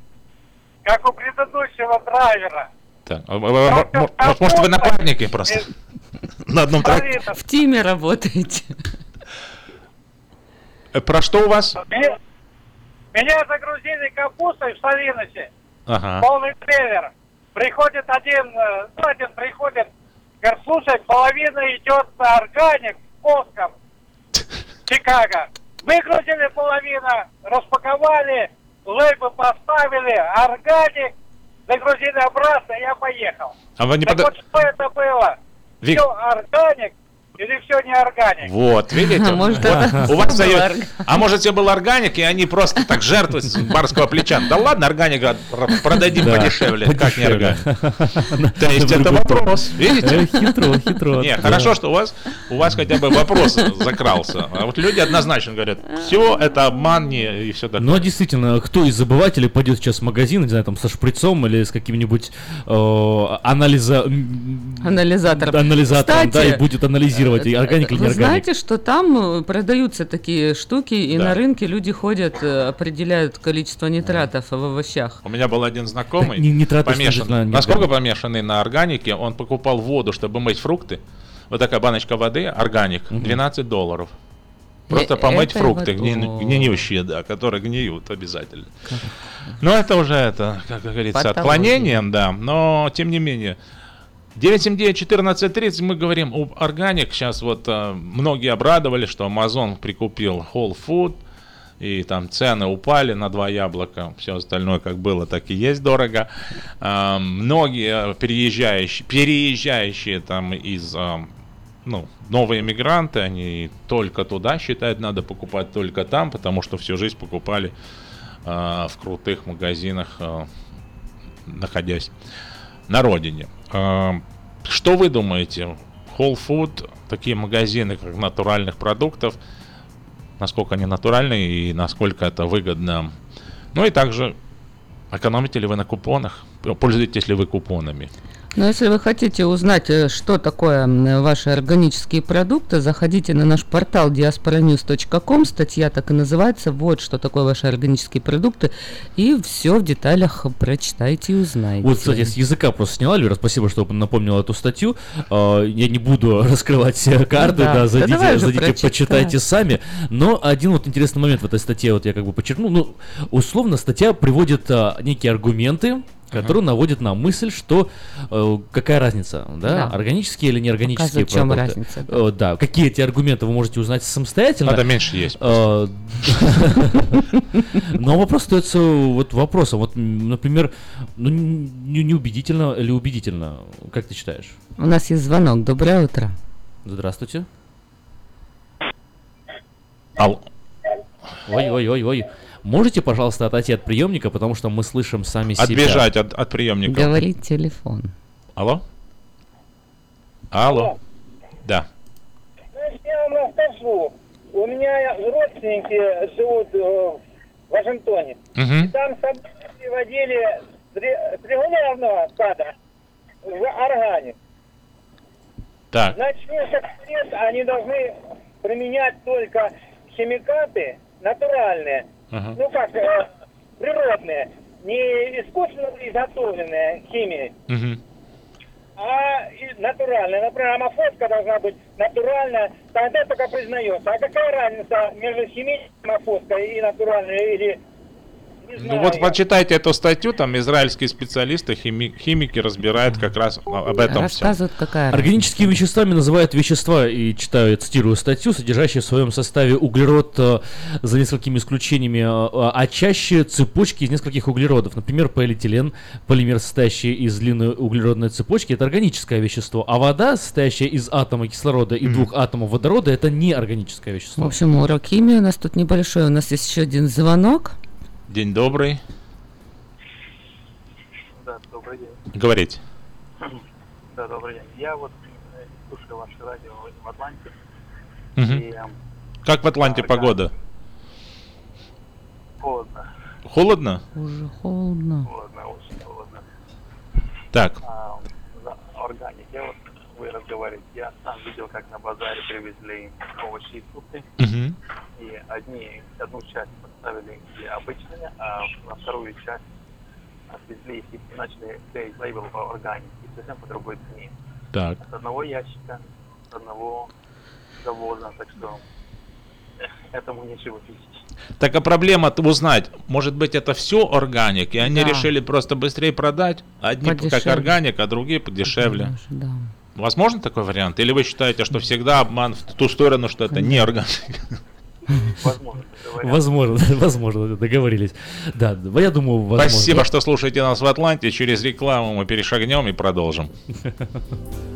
как у предыдущего драйвера. Так, а, а, а, м- может, может, вы напарники просто? [laughs] На одном трассе. В тиме работаете. Э, Про что у вас? Меня, загрузили капустой в Савиносе. Ага. Полный трейлер. Приходит один, э, ну, один приходит, говорит, слушай, половина идет на органик с воском. [laughs] Чикаго. Выгрузили половину, распаковали, лейбы поставили, органик, загрузили обратно, я поехал. А вы не так пода- вот что это было? Вик- Все органик или все не органик? Вот, видите? [laughs] Может, это у вас был дает. органик. А может, тебе был органик, и они просто так жертвы с барского плеча. Да ладно, органик пр- продадим Да, подешевле. Как не органик? [laughs] То есть это вопрос. Видите? Э, хитро, хитро. Не, хорошо, что у вас у вас хотя бы вопрос закрался. А вот люди однозначно говорят, все это обман не и все такое. Но действительно, кто из забывателей пойдет сейчас в магазин, не знаю, там со шприцом или с каким-нибудь э, анализа... Анализатором. анализатором, да, и будет анализировать, и органик или не Вы знаете, что там э, продаются такие штуки, и Да. на рынке люди ходят, э, определяют количество нитратов в овощах. У меня был один знакомый, нитраты помешан, на насколько помешанный на органике, он покупал воду, чтобы мыть фрукты. Вот такая баночка воды, органик, 12 долларов. Просто Э, помыть этой фрукты, гни- гниющие, да, которые гниют обязательно. Но это уже, это, как говорится, Патология. отклонением, да, но тем не менее. 979-1430 мы говорим об органик. Сейчас вот э, многие обрадовались, что Amazon прикупил Whole Food, и там цены упали на два яблока. Все остальное как было, так и есть дорого. А, многие переезжающие, переезжающие там из а, ну, новые мигранты, они только туда считают, надо покупать только там, потому что всю жизнь покупали а, в крутых магазинах, а, находясь на родине. А, Что вы думаете? Whole Food, такие магазины, как натуральных продуктов, насколько они натуральные и насколько это выгодно. Ну и также, экономите ли вы на купонах? Пользуетесь ли вы купонами? Но если вы хотите узнать, э, что такое ваши органические продукты, заходите на наш портал diasporanews.com, статья так и называется, вот что такое ваши органические продукты, и все в деталях прочитайте и узнаете. Вот, кстати, с языка просто сняла, Эльвира, спасибо, что напомнила эту статью. А, Я не буду [laughs] раскрывать карты, Да. да, Да зайдите, уже зайдите, почитайте сами. Но один вот интересный момент в этой статье, вот я как бы подчеркнул, ну, условно, статья приводит а, некие аргументы, которые наводят на мысль, что э, какая разница, да, Да. органические или неорганические Показывает, в чем продукты. разница, да. Э, да, какие эти аргументы вы можете узнать самостоятельно. Надо меньше есть Э, Но вопрос остается вот вопросом. Вот, например, ну, не- неубедительно или убедительно, как ты считаешь? У нас есть звонок. Доброе утро. Здравствуйте. Ал. Ой-ой-ой-ой. Можете, пожалуйста, отойти от приемника, потому что мы слышим сами себя. Отбежать от, от приемника. Говорит телефон. Алло? Алло? Да. Значит, я вам расскажу. У меня родственники живут э, в Вашингтоне. Мгм. И там собаки приводили с ре- с регулярного стада в органик. Так. Значит, несколько лет они должны применять только химикаты натуральные. Ага. Ну как, э, природные. Не искусственно изготовленные химией, Мгм. а натуральная. Например, амофоска должна быть натуральная, тогда только признается. А какая разница между химической амофоской и натуральной или не Ну знаю вот я. почитайте эту статью, там израильские специалисты, хими- химики разбирают как раз об этом все. Рассказывают, какая Органическими веществами называют вещества, и читаю, я цитирую статью, содержащие в своем составе углерод э, за несколькими исключениями, э, а чаще цепочки из нескольких углеродов. Например, полиэтилен, полимер, состоящий из длинной углеродной цепочки, это органическое вещество, а вода, состоящая из атома кислорода и двух атомов водорода, это неорганическое В вещество. общем, урок химии у нас тут небольшой. У нас есть еще один звонок. День добрый. Да, добрый день. Говорите. Да, добрый день. Я вот э, слушаю ваше радио в Атланте. Мгм. И эм, Как в Атланте погода? холодно. Холодно? Уже холодно. Холодно, очень холодно. Так. А, за органик. Я вот, вы разговариваете, я сам видел, как на базаре привезли овощи и фрукты. Мгм. Одни, одну часть поставили обычные, а на вторую часть отвезли их и начали клеить лейбл по органик. И совсем по другой цене. Так. С одного ящика, с одного завоза. Так что э, этому нечего видеть. Так а проблема узнать, может быть это все органик, и они Да. решили просто быстрее продать, одни как Подешевле. органик, а другие подешевле. Да. Возможно такой вариант? Или вы считаете, что всегда обман в ту сторону, что это не органик? [laughs] Возможно, возможно, договорились. Да, да, я думаю, возможно. Спасибо, что слушаете нас в Атланте. Через рекламу мы перешагнем и продолжим. [laughs]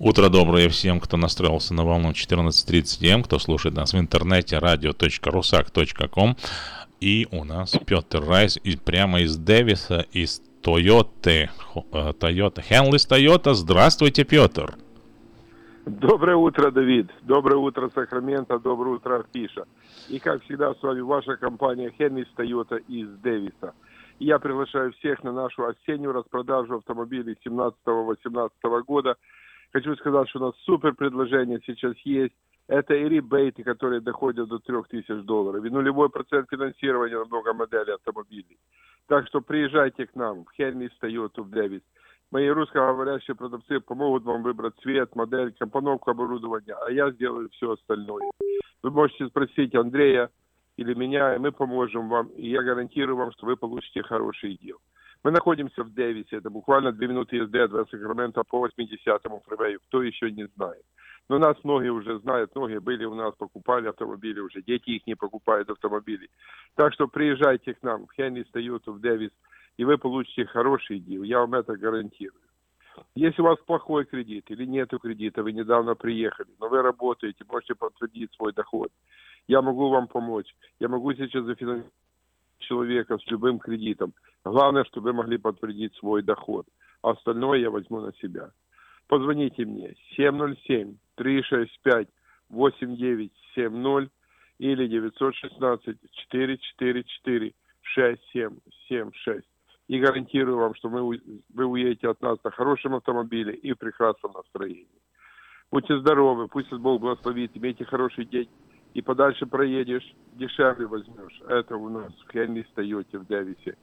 Утро доброе всем, кто настроился на волну 14.30 М, кто слушает нас в интернете radio.rusak.com. И у нас Петр Райс и прямо из Дэвиса, из Тойоты. Тойота. Хенлис Тойота. Здравствуйте, Петр. Доброе утро, Давид. Доброе утро, Сакраменто. Доброе утро, Афиша. И, как всегда, с вами ваша компания Хеннис Тойота из Дэвиса. Я приглашаю всех на нашу осеннюю распродажу автомобилей 17-18 года. Хочу сказать, что у нас супер предложение сейчас есть. Это и ребейты, которые доходят до 3000 долларов, и нулевой процент финансирования на много моделей автомобилей. Так что приезжайте к нам в Хельнис, Тойоту, в Дэвис. Мои русскоговорящие продавцы помогут вам выбрать цвет, модель, компоновку оборудования, а я сделаю все остальное. Вы можете спросить Андрея или меня, и мы поможем вам, и я гарантирую вам, что вы получите хороший дел. Мы находимся в Дэвисе, это буквально две минуты езды от Сакрамента по 80-му фривею, кто еще не знает. Но нас многие уже знают, многие были у нас, покупали автомобили уже, дети их не покупают автомобили. Так что приезжайте к нам в Хеннис, Тойоту, в Дэвис, и вы получите хороший дел, я вам это гарантирую. Если у вас плохой кредит или нету кредита, вы недавно приехали, но вы работаете, можете подтвердить свой доход, я могу вам помочь. Я могу сейчас зафинансировать человека с любым кредитом. Главное, чтобы вы могли подтвердить свой доход. А остальное я возьму на себя. Позвоните мне 707-365-8970 или 916-444-6776. И гарантирую вам, что мы, вы уедете от нас на хорошем автомобиле и в прекрасном настроении. Будьте здоровы, пусть Бог благословит, имейте хороший день. И подальше проедешь, дешевле возьмешь. Это у нас в Тойоте в Дэвисе.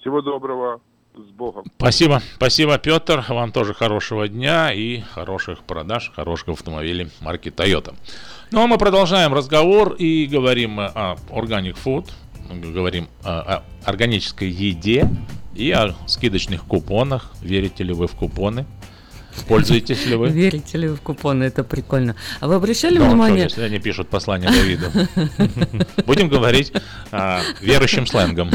Всего доброго, с Богом. Спасибо, спасибо, Петр. Вам тоже хорошего дня и хороших продаж, хороших автомобилей марки Toyota. Ну а мы продолжаем разговор и говорим о Organic Food, говорим о органической еде и о скидочных купонах. Верите ли вы в купоны? Пользуетесь ли вы? Верите ли вы в купоны? Это прикольно. А вы обращали Да, внимание? что, если они пишут послание Давиду. Будем говорить а, верующим сленгом.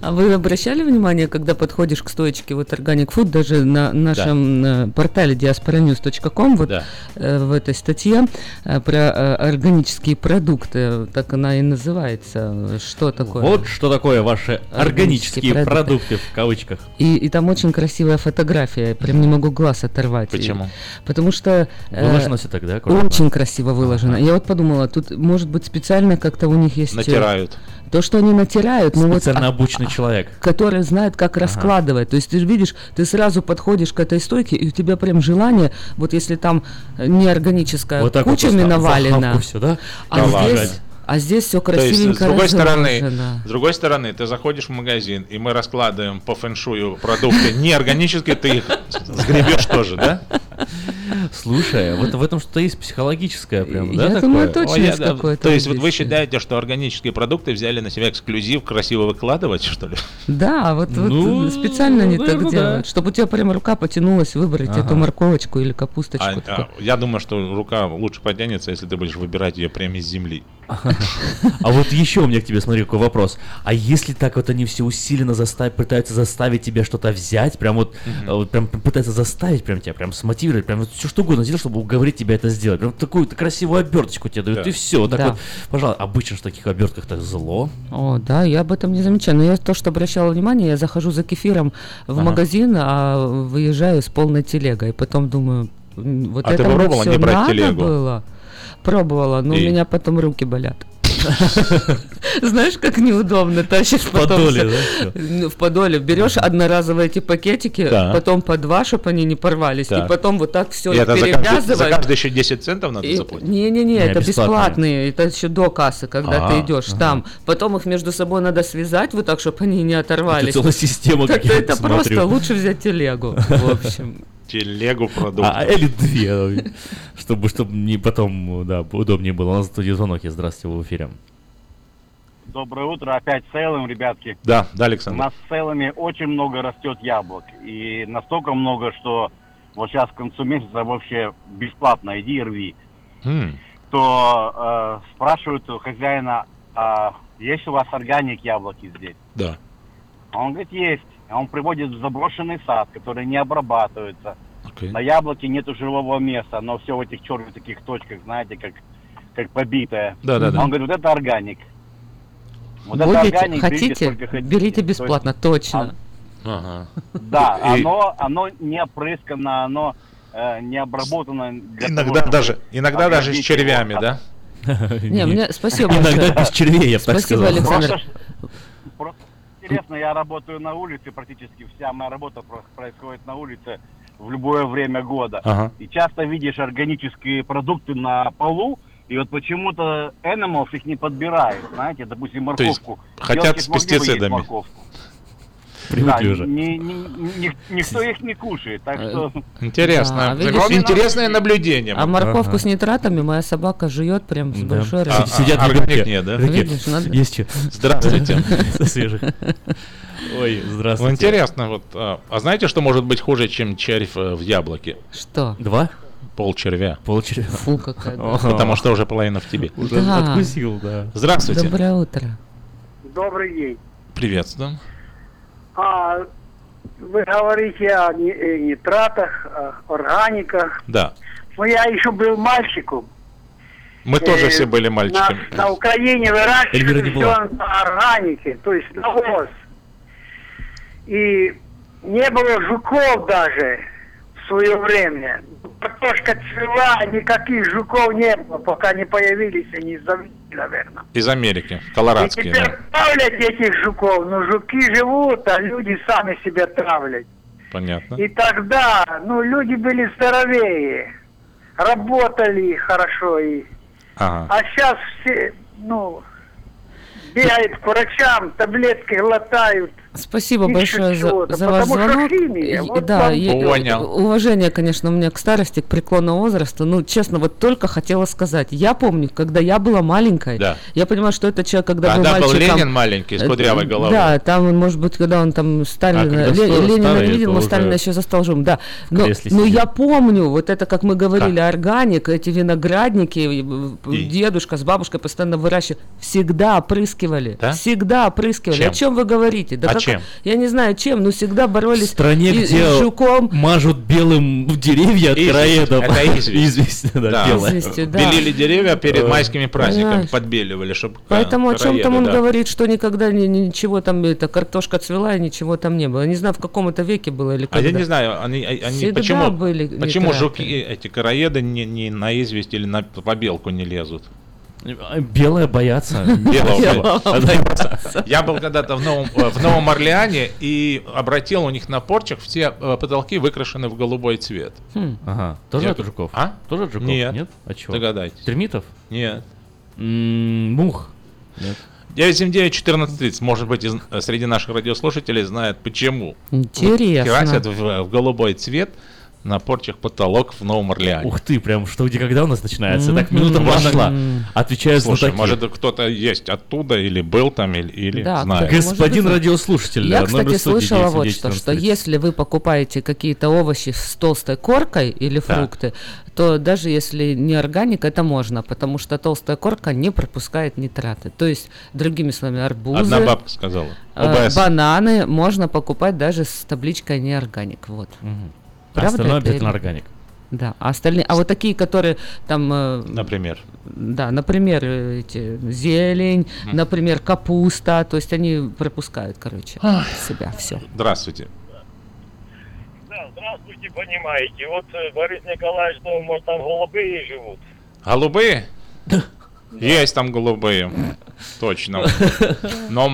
А вы обращали внимание, когда подходишь к стоечке вот Organic Food, даже на нашем э, портале diasporanews.com, вот э, в этой статье э, про органические продукты, так она и называется. Что такое? Вот что такое ваши органические продукты. в кавычках. И, там очень красивая фотография, прям не могу глаз оторвать. Почему? Потому что... э, Выложено всё так, да, аккуратно? Очень красиво выложено. Я вот подумала, тут может быть специально как-то у них есть... э, Натирают. То, что они натирают, ну вот... Специально а- обученный человек. который знает, как раскладывать. То есть ты же видишь, ты сразу подходишь к этой стойке, и у тебя прям желание, вот если там э, неорганическая Вот так вот кучами просто в навалена, охапку всё, да? а, здесь, а здесь все То есть, красивенько с другой стороны, с другой стороны, ты заходишь в магазин, и мы раскладываем по фэншую продукты неорганические, ты их сгребешь тоже, да? Слушай, вот в этом что-то есть психологическое прям, да, Я такое? думаю, точно Ой, я- есть какое-то То есть вот вы считаете, что органические продукты взяли на себя эксклюзив красиво выкладывать, что ли? Да, вот, вот Ну, специально они так да. делают, чтобы у тебя прям рука потянулась выбрать Ага. эту морковочку или капусточку. А- а, я думаю, что рука лучше потянется, если ты будешь выбирать ее прямо из земли. А вот еще у меня к тебе, смотри, какой вопрос. А если так вот они все усиленно заставят, пытаются заставить тебя что-то взять, прям вот, э, вот прям пытаются заставить прям тебя, прям смотивировать, прям вот все что угодно сделать, чтобы уговорить тебя это сделать. Прям такую красивую оберточку тебе дают, Да. и все. Вот так Да. вот, пожалуйста, обычно в таких обертках так зло. О, да, я об этом не замечаю. Но я то, что обращала внимание, я захожу за кефиром в Ага. магазин, а выезжаю с полной телегой. Потом думаю, вот А ты это вот пробовала всё не брать надо телегу? было. Пробовала, но И? у меня потом руки болят. [laughs] Знаешь, как неудобно тащишь В потом подоле, да? Ну, В подоле берешь одноразовые эти пакетики, Да. потом по два, чтобы они не порвались, и потом вот так все это за каждый, перевязываешь. еще 10 центов надо И- заплатить? Не-не-не, Не, это бесплатные. бесплатные, это еще до кассы, когда А, ты идешь ага. там. Потом их между собой надо связать вот так, чтобы они не оторвались. целая система, как это просто лучше взять телегу, в общем. Телегу продуктов. А, или две, чтобы, чтобы не потом, да, удобнее было. У нас тут звонок есть. Здравствуйте, в эфире. Доброе утро, опять с Сейлом, ребятки. Да, да, У Александр. нас с Сейлами очень много растет яблок. И настолько много, что вот сейчас к концу месяца вообще бесплатно иди и рви. М, То э, спрашивают у хозяина, а есть у вас органик яблоки здесь? Да. А Он говорит, есть. А он приводит в заброшенный сад, который не обрабатывается. Окей. На яблоке нету живого места, но все в этих черных таких точках, знаете, как, как побитое. Да-да-да. Он говорит, вот это органик. Вот это Будете, органик, берите хотите, сколько хотите. берите То есть, бесплатно, точно. Ага. да, И- оно, оно не опрыскано, оно э, не обработано. для того, Иногда чтобы даже, иногда даже с червями, его да? Не, [laughs] мне спасибо Иногда без червей, я бы так Спасибо, сказал. Александр. Просто, просто интересно, я работаю на улице, практически вся моя работа про- происходит на улице в любое время года. Ага. И часто видишь органические продукты на полу, и вот почему-то Animals их не подбирают, знаете, допустим, То есть морковку. хотят с пестицидами. морковку. Привыкли Да, уже. ни- ни- ни- никто их не кушает, так что... Интересно. Да, видишь, Интересное наблюдение. А морковку с нитратами моя собака жует прям с Да. большой А- радостью. Сидят а органик нет, да? Видишь, надо- Есть что? Здравствуйте. [laughs] Свежих. Ой, Ну, здравствуйте. интересно, вот, а, а знаете, что может быть хуже, чем червь э, в яблоке? Что? Два? Пол червя. Пол червя. Фу, какая. Потому что уже половина в тебе. Уже Да. откусил, да. Здравствуйте. Доброе утро. Добрый день. Приветствуем. А вы говорите о ни- нитратах, о органиках. Да. Но я еще был мальчиком. Мы тоже Э, все были мальчиками. На, на Украине выращивали все на органике, то есть навоз. И не было жуков даже в свое время. Картошка цвела, никаких жуков не было, пока не появились они из Америки, наверное. Из Америки. И Колорадские, теперь да. травлять этих жуков, ну жуки живут, а люди сами себя травлять. Понятно. И тогда, ну, люди были здоровее, работали хорошо. И... Ага. А сейчас все, ну, бегают к врачам, таблетки глотают. Спасибо большое за, за ваш звонок. химия, вот да, Понял. уважение, конечно, у меня к старости, к преклонному возрасту. Ну, честно, вот только хотела сказать. Я помню, когда я была маленькой, Да. я понимаю, что этот человек, когда был Тогда был мальчиком... Ленин маленький, с э, кудрявой головой. Да, там, может быть, когда он там Сталина, А когда Ле- Ленина старый, не видел, но уже Сталина еще застал живым, да. Но, но я помню, вот это, как мы говорили, органик, эти виноградники, и, э, И? дедушка с бабушкой постоянно выращивали, всегда опрыскивали, Да? всегда опрыскивали. Чем? О чем вы говорите? Да А как- чем? Я не знаю, чем, но всегда В боролись стране, и- где с жуком. мажут белым деревья от короедов. Это [laughs] известь. Да, Да. Известью, да. Белили деревья перед Э, майскими праздниками, Понимаешь? подбеливали, чтобы Поэтому о чем там он говорит, что никогда ни- ни- ничего там, это, картошка цвела и ничего там не было. Я не знаю, в каком это веке было или А я когда. не знаю, они, они Всегда почему, были почему жуки, эти короеды не, не на известь или на побелку не лезут? Белая боятся. Белого. Я был когда-то в Новом, э, в Новом Орлеане и обратил у них на порчах все э, потолки выкрашены в голубой цвет. Хм. Ага. Тоже Я от жуков? А? Тоже от жуков? Нет. Нет? А чего? Догадайтесь. Термитов? Нет. М, Мух? Нет. 979-1430, может быть, из- э, среди наших радиослушателей знает почему. Интересно. Красят в, в голубой цвет на порчах потолок в Новом Орлеане. Ух ты, прям что где когда у нас начинается? Так, минута пошла. Мгм. Отвечаю Слушай, знатоки. может кто-то есть оттуда или был там, или, или Да, знает. Господин радиослушатель, Я, кстати, слышала вот 910 что, что 1430. если вы покупаете какие-то овощи с толстой коркой или Да. фрукты, то даже если не органик, это можно, потому что толстая корка не пропускает нитраты. То есть, другими словами, арбузы, Одна бабка сказала. э, ОБС. бананы можно покупать даже с табличкой не органик. Вот. Мгм. Остальное обязательно органик. Да, а остальные, а вот такие, которые там, э, Например. да, например, э, эти зелень, Мгм. например, капуста, то есть они пропускают, короче, Ах. себя все. Здравствуйте. Да, здравствуйте, понимаете. Вот э, Борис Николаевич думал, может, там голубые живут. Голубые? Есть там голубые. Точно. [laughs] Но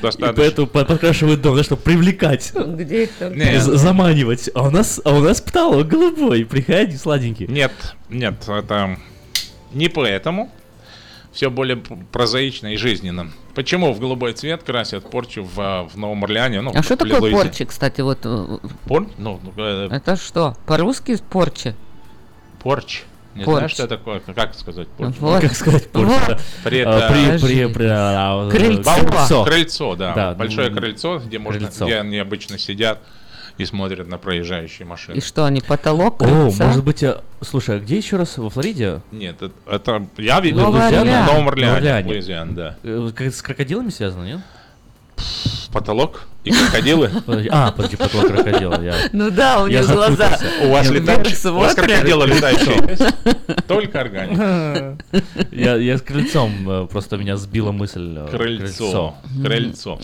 Орлеане И достаточно. поэтому по- подкрашивают дом, да, чтобы привлекать. Где это? Не, З- Заманивать. А у нас, а у нас потолок голубой. Приходи, сладенький. Нет, нет, это не поэтому. Все более прозаично и жизненно. Почему в голубой цвет красят порчу в, в Новом Орлеане? Ну, А что такое Луизе- порчи, кстати, вот? э, Пор? Ну, ну, э, Это что? По-русски порчи? порч. Не Порч. знаешь, что такое? Как сказать порч? Вот. Как сказать Вот. порча? При, А, при- при- при- а, э, Крыльцо. крыльцо. Крыльцо, да. Да, Большое ну, крыльцо, где можно, крыльцо. где они обычно сидят и смотрят на проезжающие машины. И что, они потолок? О, крыльца? может быть, а, слушай, а где еще раз во Флориде? Нет, это, это я видел Новый Луизиана, Орлеан. в Новом Новый Орлеане, Орлеане. Луизиан, да. Э, как с крокодилами связано, нет? Потолок и крокодилы. [laughs] А, подожди, потолок крокодила. Я... Ну да, у них глаза. У вас летающие, у вас смотрят. крокодилы летающие? [laughs] Только органик. [laughs] Я, я с крыльцом, э, просто меня сбила мысль. э, Крыльцо. Крыльцо.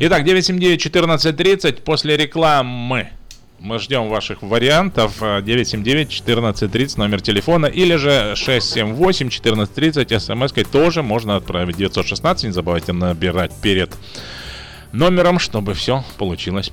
Итак, 979-1430 после рекламы. Мы ждем ваших вариантов. э, 979-1430 номер телефона или же 678-1430 смс-кой тоже можно отправить. 916, не забывайте набирать перед номером, чтобы все получилось.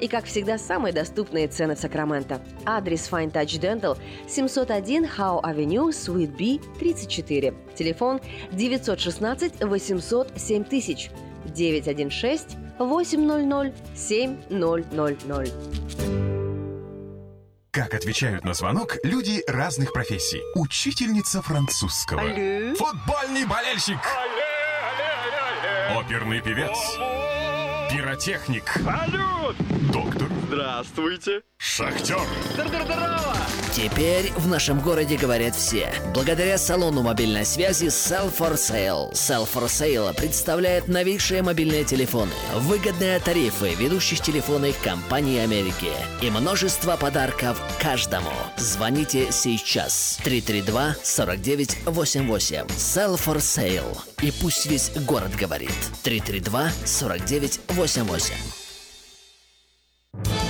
И, как всегда, самые доступные цены в Сакраменто. Адрес Fine Touch Dental 701 Howe Avenue, Suite B, 34. Телефон 916 800 7000 916 800 7000. Как отвечают на звонок люди разных профессий. Учительница французского. Алле. Футбольный болельщик. Оперный певец. Пиротехник. Салют! Доктор. Здравствуйте. Шахтер. Здорово! Теперь в нашем городе говорят все. Благодаря салону мобильной связи Sell for Sale. Sell for Sale представляет новейшие мобильные телефоны, выгодные тарифы ведущих телефонных компаний Америки и множество подарков каждому. Звоните сейчас. 332-4988. Sell for Sale. И пусть весь город говорит. 332-4988.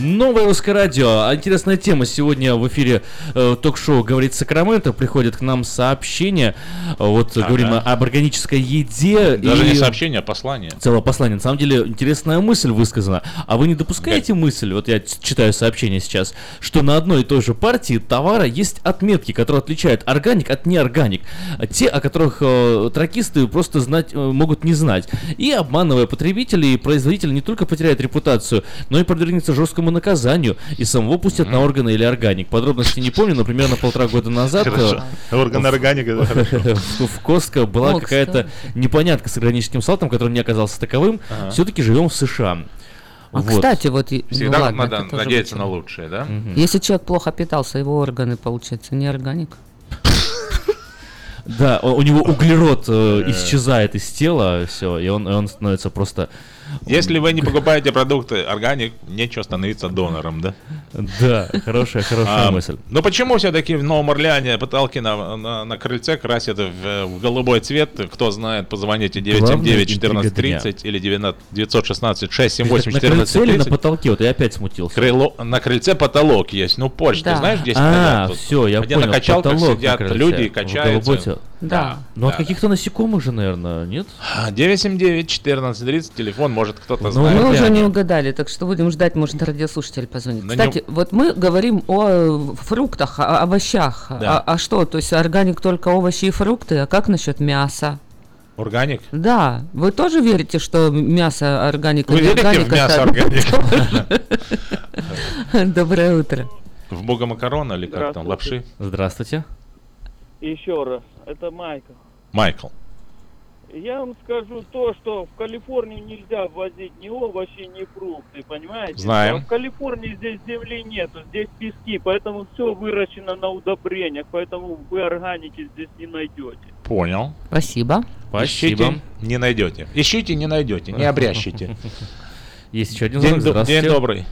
Новое русское радио. Интересная тема. Сегодня в эфире э, ток-шоу «Говорит Сакраменто». Приходит к нам сообщение. Вот Ага. говорим об органической еде. Даже и не сообщение, а послание. Целое послание. На самом деле, интересная мысль высказана. А вы не допускаете мысль, вот я читаю сообщение сейчас, что на одной и той же партии товара есть отметки, которые отличают органик от неорганик. Те, о которых э, тракисты просто знать э, могут не знать. И обманывая потребителей, производитель не только потеряет репутацию, но и подвергнется жесткому наказанию и самого пустят на органы или органик. Подробности не помню, но примерно полтора года назад э. Орган органик, [laughs] в, Костко была какая-то непонятка с органическим салтом, который не оказался таковым. Все-таки живем в США. А, кстати, вот... Всегда ну, ладно, надеяться очень- на лучшее, да? Если человек плохо питался, его органы, получается, не органик. Да, у, него углерод э, исчезает из тела, все, и он становится просто... Если вы не покупаете продукты органик, нечего становиться донором, да? Да, хорошая, хорошая А, мысль. Ну почему все-таки в Новом Орлеане потолки на, на, на крыльце красят в, в голубой цвет? Кто знает, позвоните 979 14 30 или 900 916 678 на крыльце 14 или на 30. потолке? Вот я опять смутился. Крыло, на крыльце потолок есть. Ну, Польша, Да. знаешь, где А, стоят? все, я где понял. на качалках потолок на сидят крыльце, люди и качаются. цвет. Да. Ну, от каких-то насекомых же, наверное, нет? 979 14 30, телефон, может кто-то Ну, знает. мы уже не угадали, так что будем ждать, может, радиослушатель позвонит. На Кстати, вот мы говорим о э, фруктах, о овощах. Да. А, а что, то есть органик только овощи и фрукты, а как насчет мяса? Органик? Да, вы тоже верите, что мясо органик Вы верите в мясо органик? [laughs] Доброе утро. В бога макарона или как там, лапши? Здравствуйте. Еще раз, это Майкл. Майкл. Я вам скажу то, что в Калифорнию нельзя ввозить ни овощи, ни фрукты, понимаете? Знаем. А в Калифорнии здесь земли нету, здесь пески, поэтому все выращено на удобрениях, поэтому вы органики здесь не найдете. Понял. Спасибо. Ищите, не найдете. Ищите, не найдете, не обрящите. [laughs] Есть еще один День, звонок. до- день добрый.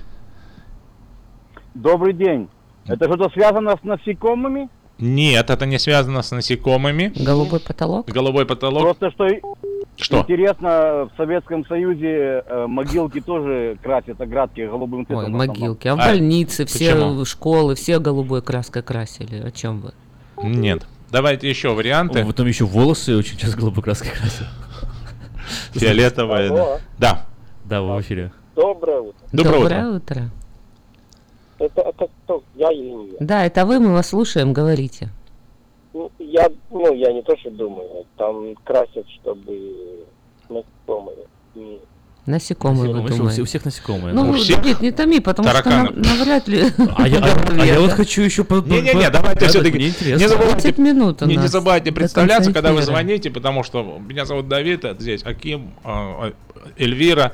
Добрый день. Это что-то связано с насекомыми? Нет, это не связано с насекомыми. Голубой потолок? Голубой потолок. Просто что Что? интересно, в Советском Союзе э, могилки тоже красят оградки голубым цветом. Ой, могилки. А в А, больнице все почему? школы, все голубой краской красили. О чем вы? Нет. Давайте еще варианты. Вот там еще волосы очень часто голубой краской красят. Фиолетовая. Да. Да, вы в эфире. Доброе утро. Доброе утро. Это, это кто? Я или не я? Да, это вы, мы вас слушаем, говорите. Ну, я, ну, я не то, что думаю. Там красят, чтобы насекомые. Насекомые, вы Насекомые, что у думаете. всех- у всех насекомые, Ну, да. У вы, всех Давид, не томи, потому что тараканы. нав- навряд ли... [laughs] А я, а- а я вот хочу еще... Не-не-не, по- давайте да, все-таки мне не интересно. забывайте, 20 минут не, не забывайте представляться, когда вы звоните, потому что меня зовут Давид, а здесь Аким, а, а, Эльвира,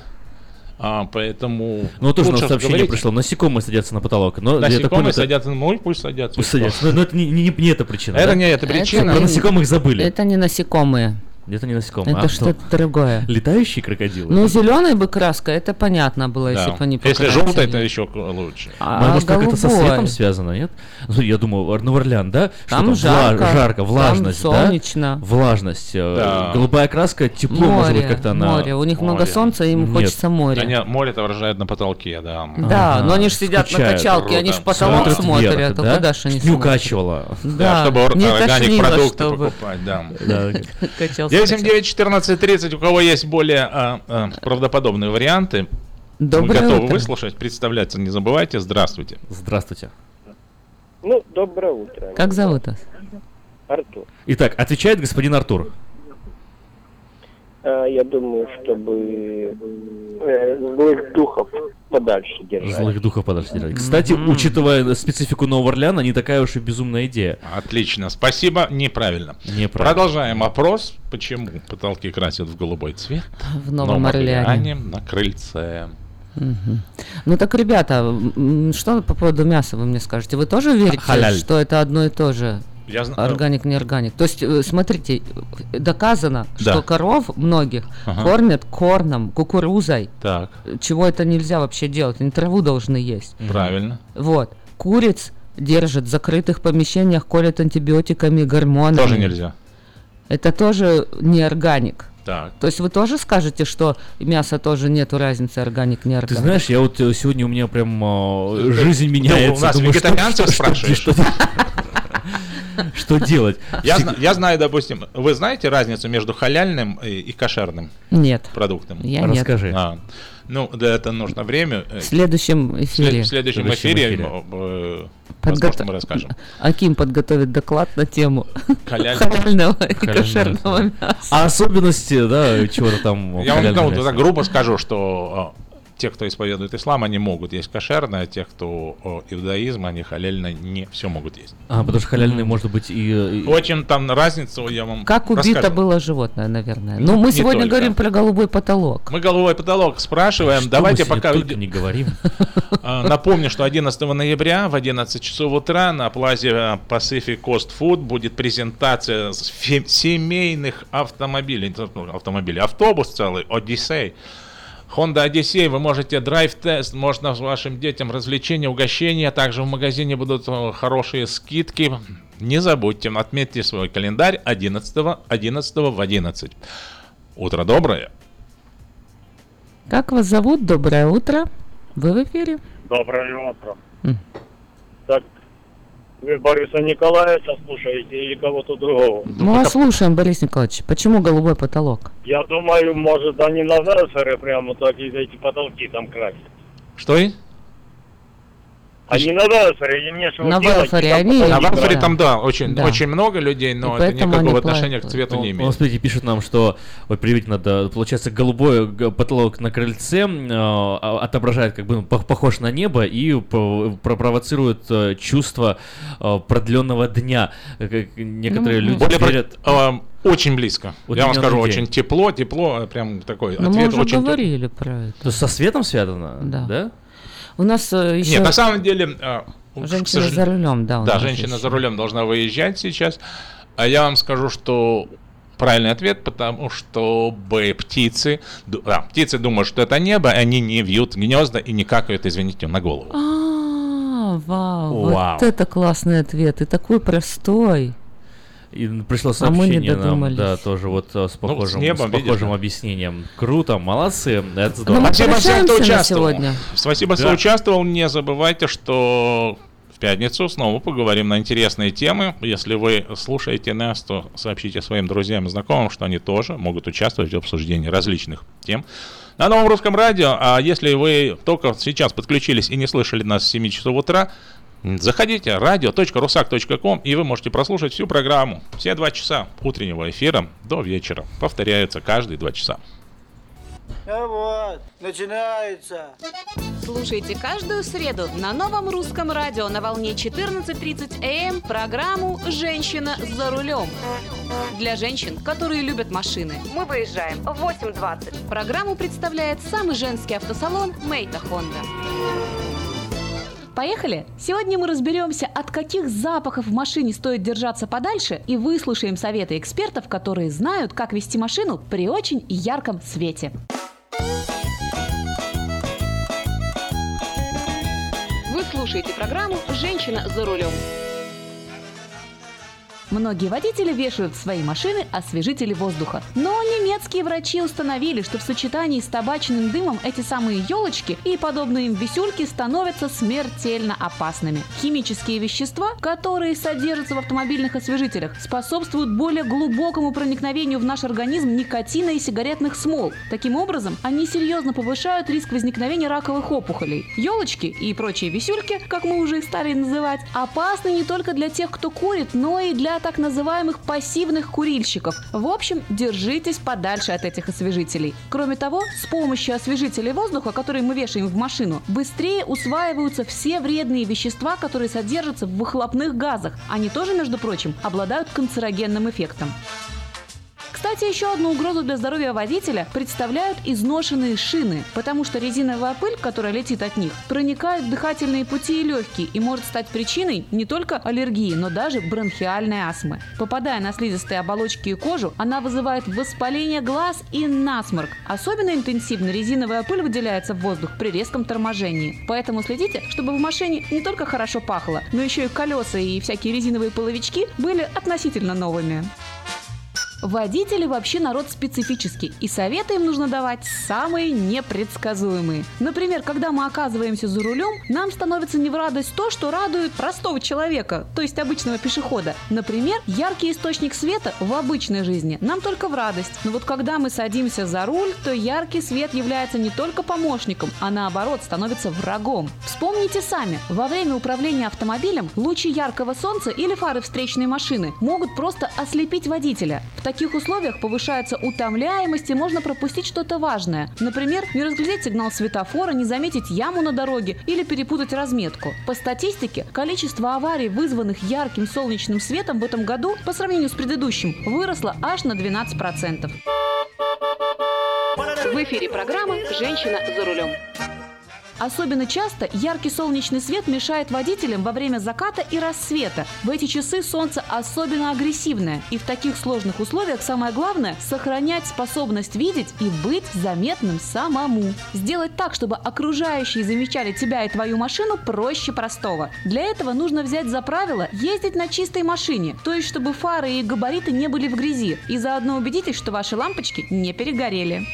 а, поэтому Ну, тоже у нас лучше сообщение говорите. пришло. Насекомые садятся на потолок. Но, Насекомые понял, это- садятся, ну и пусть садятся. Пусть садятся. Но, но это не, не, не эта причина. Это да? не эта причина. Про насекомых забыли. Это не насекомые. Это не насекомые. Это а что-то другое. Летающие крокодилы? Ну, зеленой бы краска, это понятно было, Да. если бы они Если покрасили. желтый, то еще лучше. А Может, как это со голубой? светом связано, нет? Ну, я думаю, Новоорлеан, да? Что Там вла- жарко, жарко, там влажность, солнечно. да? Влажность. э, Да. Голубая краска, тепло, может быть, Море, как-то она... море. У них много Море. солнца, им Нет. хочется моря. Да нет, море отображает на потолке, да. Да, Ага, но они же сидят на скучают. качалке, они же Круто. потолок Смотрят смотрят, вверх, а да? куда ж они Не смотрят? укачивала. Да, чтобы органик продукты чтобы покупать. Да. [laughs] качался. 979 14 30, у кого есть более а, а, правдоподобные варианты, мы Доброе готовы утро. выслушать, представляться не забывайте. Здравствуйте. Здравствуйте. Ну, доброе утро. Как зовут вас? Артур. Итак, отвечает господин Артур. А, я думаю, чтобы э, злых духов подальше держать. Злых духов подальше держать. Кстати, учитывая специфику Нового Орлеана, не такая уж и безумная идея. Отлично, спасибо, неправильно. Неправильно. Продолжаем опрос. Почему потолки красят в голубой цвет? [laughs] В Новом Орлеане. на крыльце. Мгм. Ну так, ребята, что по поводу мяса вы мне скажете? Вы тоже верите, Халяль. что это одно и то же? Я Органик, не органик. То есть, э, смотрите, доказано, Да. что коров многих Ага. кормят корном, кукурузой. Так, Чего это нельзя вообще делать? Они траву должны есть. правильно. Вот. Куриц держат в закрытых помещениях, колят антибиотиками, гормонами. Тоже нельзя. Это тоже не органик. Так. То есть вы тоже скажете, что мясо тоже нету разницы, органик, не органик? Ты знаешь, я вот э, сегодня у меня прям э, жизнь Да, меняется. у нас Думаю, что- вегетарианцев что- что- спрашиваешь? что- Что делать? Я, зна- я знаю, допустим, вы знаете разницу между халяльным и, и кошерным Нет. продуктом? Я нет. Расскажи. А, ну, для этого нужно время. Э, В следующем эфире. в следующем В следующем эфире, эфире. э, Подгото- возможно, мы расскажем. Аким подготовит доклад на тему Халяль- халяльного и кошерного мяса. А особенности, да, чего-то там... Я вам грубо скажу, что а, те, кто исповедует ислам, они могут есть кошерное, а те, кто о, иудаизм, они халяльно не все могут есть. А, потому что халяльный может быть и... и- Очень там разницу я вам Как убито расскажу. было животное, наверное. Ну, Ну, мы не сегодня только. говорим про голубой потолок. Мы головой потолок спрашиваем. Что Давайте пока не говорим. [laughs] А, Напомню, что 11 ноября в 11 часов утра на плазе а, Pacific Coast Food будет презентация семейных автомобилей, ну, автомобилей, автобус целый, Odyssey. Honda Odyssey, вы можете драйв-тест, можно с вашим детям развлечения, угощения, также в магазине будут э, хорошие скидки. Не забудьте, отметьте свой календарь 11 11 в 11. Утро доброе. Как вас зовут? Доброе утро. Вы в эфире? Доброе утро. М. Так, вы Бориса Николаевича слушаете или кого-то другого? Мы вас слушаем, Борис Николаевич. Почему голубой потолок? Я думаю, может, они на Версере прямо так и эти потолки там красят. Что? И? Они на Версере, им нечего На делать. Велфоре и там они- На красят. там, да, очень, Да. очень много людей, но И это никакого отношения к платят. цвету не Он, имеет. смотрите, пишет нам, что вот привить надо, получается, голубой потолок на крыльце э, а- отображает, как бы ну, пох- похож на небо и про- провоцирует э, чувство э, продленного дня. Э, как Некоторые Ну, люди Более про- верят. э, очень близко. Вот Я вам скажу, день. очень тепло, тепло, прям такой Ну, мы ответ уже очень говорили про это. То со светом связано? Да. У нас э, еще... Нет, на самом деле... э, Женщина сожалению- за рулем, да. Да, женщина еще. за рулем должна выезжать сейчас. А я вам скажу, что правильный ответ, потому что бы птицы, ду- а, птицы думают, что это небо, и они не вьют гнезда и не какают, извините, на голову. А, Вау. вот это классный ответ и такой простой. И пришло А мы не сообщение нам, додумались. да, тоже вот э, с похожим, Ну, небом, с похожим видишь, да. объяснением. Круто, молодцы, это Ну, здорово. мы Спасибо всем, кто прощаемся на участвовал. сегодня. Спасибо, Да. кто участвовал. Не забывайте, что в пятницу снова поговорим на интересные темы. Если вы слушаете нас, то сообщите своим друзьям и знакомым, что они тоже могут участвовать в обсуждении различных тем. На новом русском радио, а если вы только сейчас подключились и не слышали нас с 7 часов утра, заходите radio.rusak.com и вы можете прослушать всю программу. Все два часа утреннего эфира до вечера. Повторяются каждые два часа. А вот, начинается. Слушайте каждую среду на новом русском радио на волне 14.30 АМ программу «Женщина за рулем». Для женщин, которые любят машины. Мы выезжаем в 8.20. Программу представляет самый женский автосалон «Мейта Хонда». Поехали! Сегодня мы разберемся, от каких запахов в машине стоит держаться подальше и выслушаем советы экспертов, которые знают, как вести машину при очень ярком свете. Вы слушаете программу «Женщина за рулем». Многие водители вешают в свои машины освежители воздуха. Но немецкие врачи установили, что в сочетании с табачным дымом эти самые елочки и подобные им висюльки становятся смертельно опасными. Химические вещества, которые содержатся в автомобильных освежителях, способствуют более глубокому проникновению в наш организм никотина и сигаретных смол. Таким образом, они серьезно повышают риск возникновения раковых опухолей. Елочки и прочие висюльки, как мы уже их стали называть, опасны не только для тех, кто курит, но и для так называемых пассивных курильщиков. В общем, держитесь подальше от этих освежителей. Кроме того, с помощью освежителей воздуха, которые мы вешаем в машину, быстрее усваиваются все вредные вещества, которые содержатся в выхлопных газах. Они тоже, между прочим, обладают канцерогенным эффектом. Кстати, еще одну угрозу для здоровья водителя представляют изношенные шины, потому что резиновая пыль, которая летит от них, проникает в дыхательные пути и легкие и может стать причиной не только аллергии, но даже бронхиальной астмы. Попадая на слизистые оболочки и кожу, она вызывает воспаление глаз и насморк. Особенно интенсивно резиновая пыль выделяется в воздух при резком торможении. Поэтому следите, чтобы в машине не только хорошо пахло, но еще и колеса и всякие резиновые половички были относительно новыми. Водители вообще народ специфический, и советы им нужно давать самые непредсказуемые. Например, когда мы оказываемся за рулем, нам становится не в радость то, что радует простого человека, то есть обычного пешехода. Например, яркий источник света в обычной жизни нам только в радость. Но вот когда мы садимся за руль, то яркий свет является не только помощником, а наоборот становится врагом. Вспомните сами, во время управления автомобилем лучи яркого солнца или фары встречной машины могут просто ослепить водителя. В таких условиях повышается утомляемость и можно пропустить что-то важное. Например, не разглядеть сигнал светофора, не заметить яму на дороге или перепутать разметку. По статистике, количество аварий, вызванных ярким солнечным светом в этом году по сравнению с предыдущим, выросло аж на 12%. В эфире программа «Женщина за рулем». Особенно часто яркий солнечный свет мешает водителям во время заката и рассвета. В эти часы солнце особенно агрессивное, и в таких сложных условиях самое главное – сохранять способность видеть и быть заметным самому. Сделать так, чтобы окружающие замечали тебя и твою машину проще простого. Для этого нужно взять за правило ездить на чистой машине, то есть чтобы фары и габариты не были в грязи, и заодно убедитесь, что ваши лампочки не перегорели.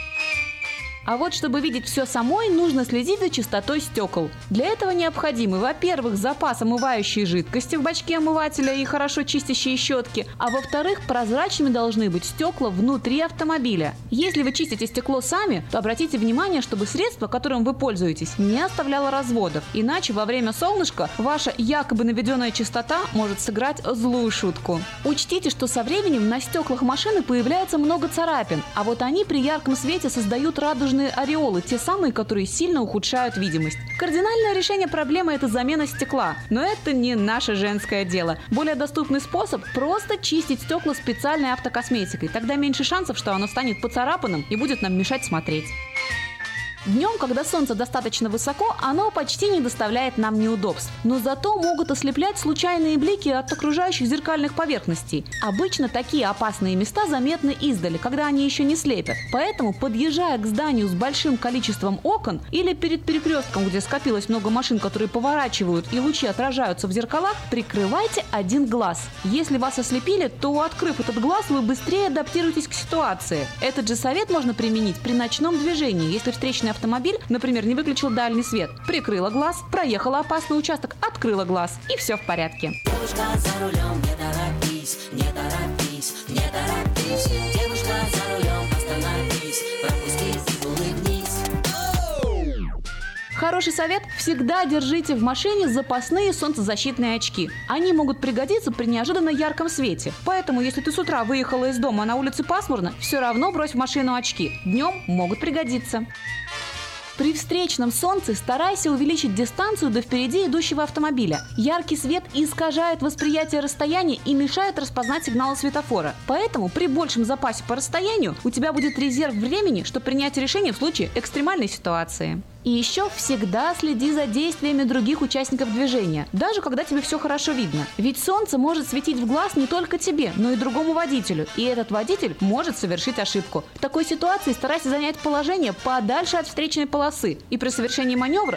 А вот чтобы видеть все самой, нужно следить за чистотой стекол. Для этого необходимы, во-первых, запас омывающей жидкости в бачке омывателя и хорошо чистящие щетки, а во-вторых, прозрачными должны быть стекла внутри автомобиля. Если вы чистите стекло сами, то обратите внимание, чтобы средство, которым вы пользуетесь, не оставляло разводов. Иначе во время солнышка ваша якобы наведенная чистота может сыграть злую шутку. Учтите, что со временем на стеклах машины появляется много царапин, а вот они при ярком свете создают радужные ореолы, те самые, которые сильно ухудшают видимость. Кардинальное решение проблемы – это замена стекла, но это не наше женское дело. Более доступный способ – просто чистить стекла специальной автокосметикой, тогда меньше шансов, что оно станет поцарапанным и будет нам мешать смотреть. Днем, когда солнце достаточно высоко, оно почти не доставляет нам неудобств. Но зато могут ослеплять случайные блики от окружающих зеркальных поверхностей. Обычно такие опасные места заметны издали, когда они еще не слепят. Поэтому, подъезжая к зданию с большим количеством окон или перед перекрестком, где скопилось много машин, которые поворачивают и лучи отражаются в зеркалах, прикрывайте один глаз. Если вас ослепили, то, открыв этот глаз, вы быстрее адаптируетесь к ситуации. Этот же совет можно применить при ночном движении, если встречный автомобиль, например, не выключил дальний свет. Прикрыла глаз, проехала опасный участок, открыла глаз, и все в порядке. Девушка за рулем, не торопись, не торопись, не торопись. Девушка за рулем, остановись, пропусти и улыбнись. Хороший совет – всегда держите в машине запасные солнцезащитные очки. Они могут пригодиться при неожиданно ярком свете. Поэтому, если ты с утра выехала из дома, а на улице пасмурно, все равно брось в машину очки. Днем могут пригодиться. При встречном солнце старайся увеличить дистанцию до впереди идущего автомобиля. Яркий свет искажает восприятие расстояния и мешает распознать сигналы светофора. Поэтому при большем запасе по расстоянию у тебя будет резерв времени, чтобы принять решение в случае экстремальной ситуации. И еще всегда следи за действиями других участников движения, даже когда тебе все хорошо видно. Ведь солнце может светить в глаз не только тебе, но и другому водителю. И этот водитель может совершить ошибку. В такой ситуации старайся занять положение подальше от встречной полосы. И при совершении маневра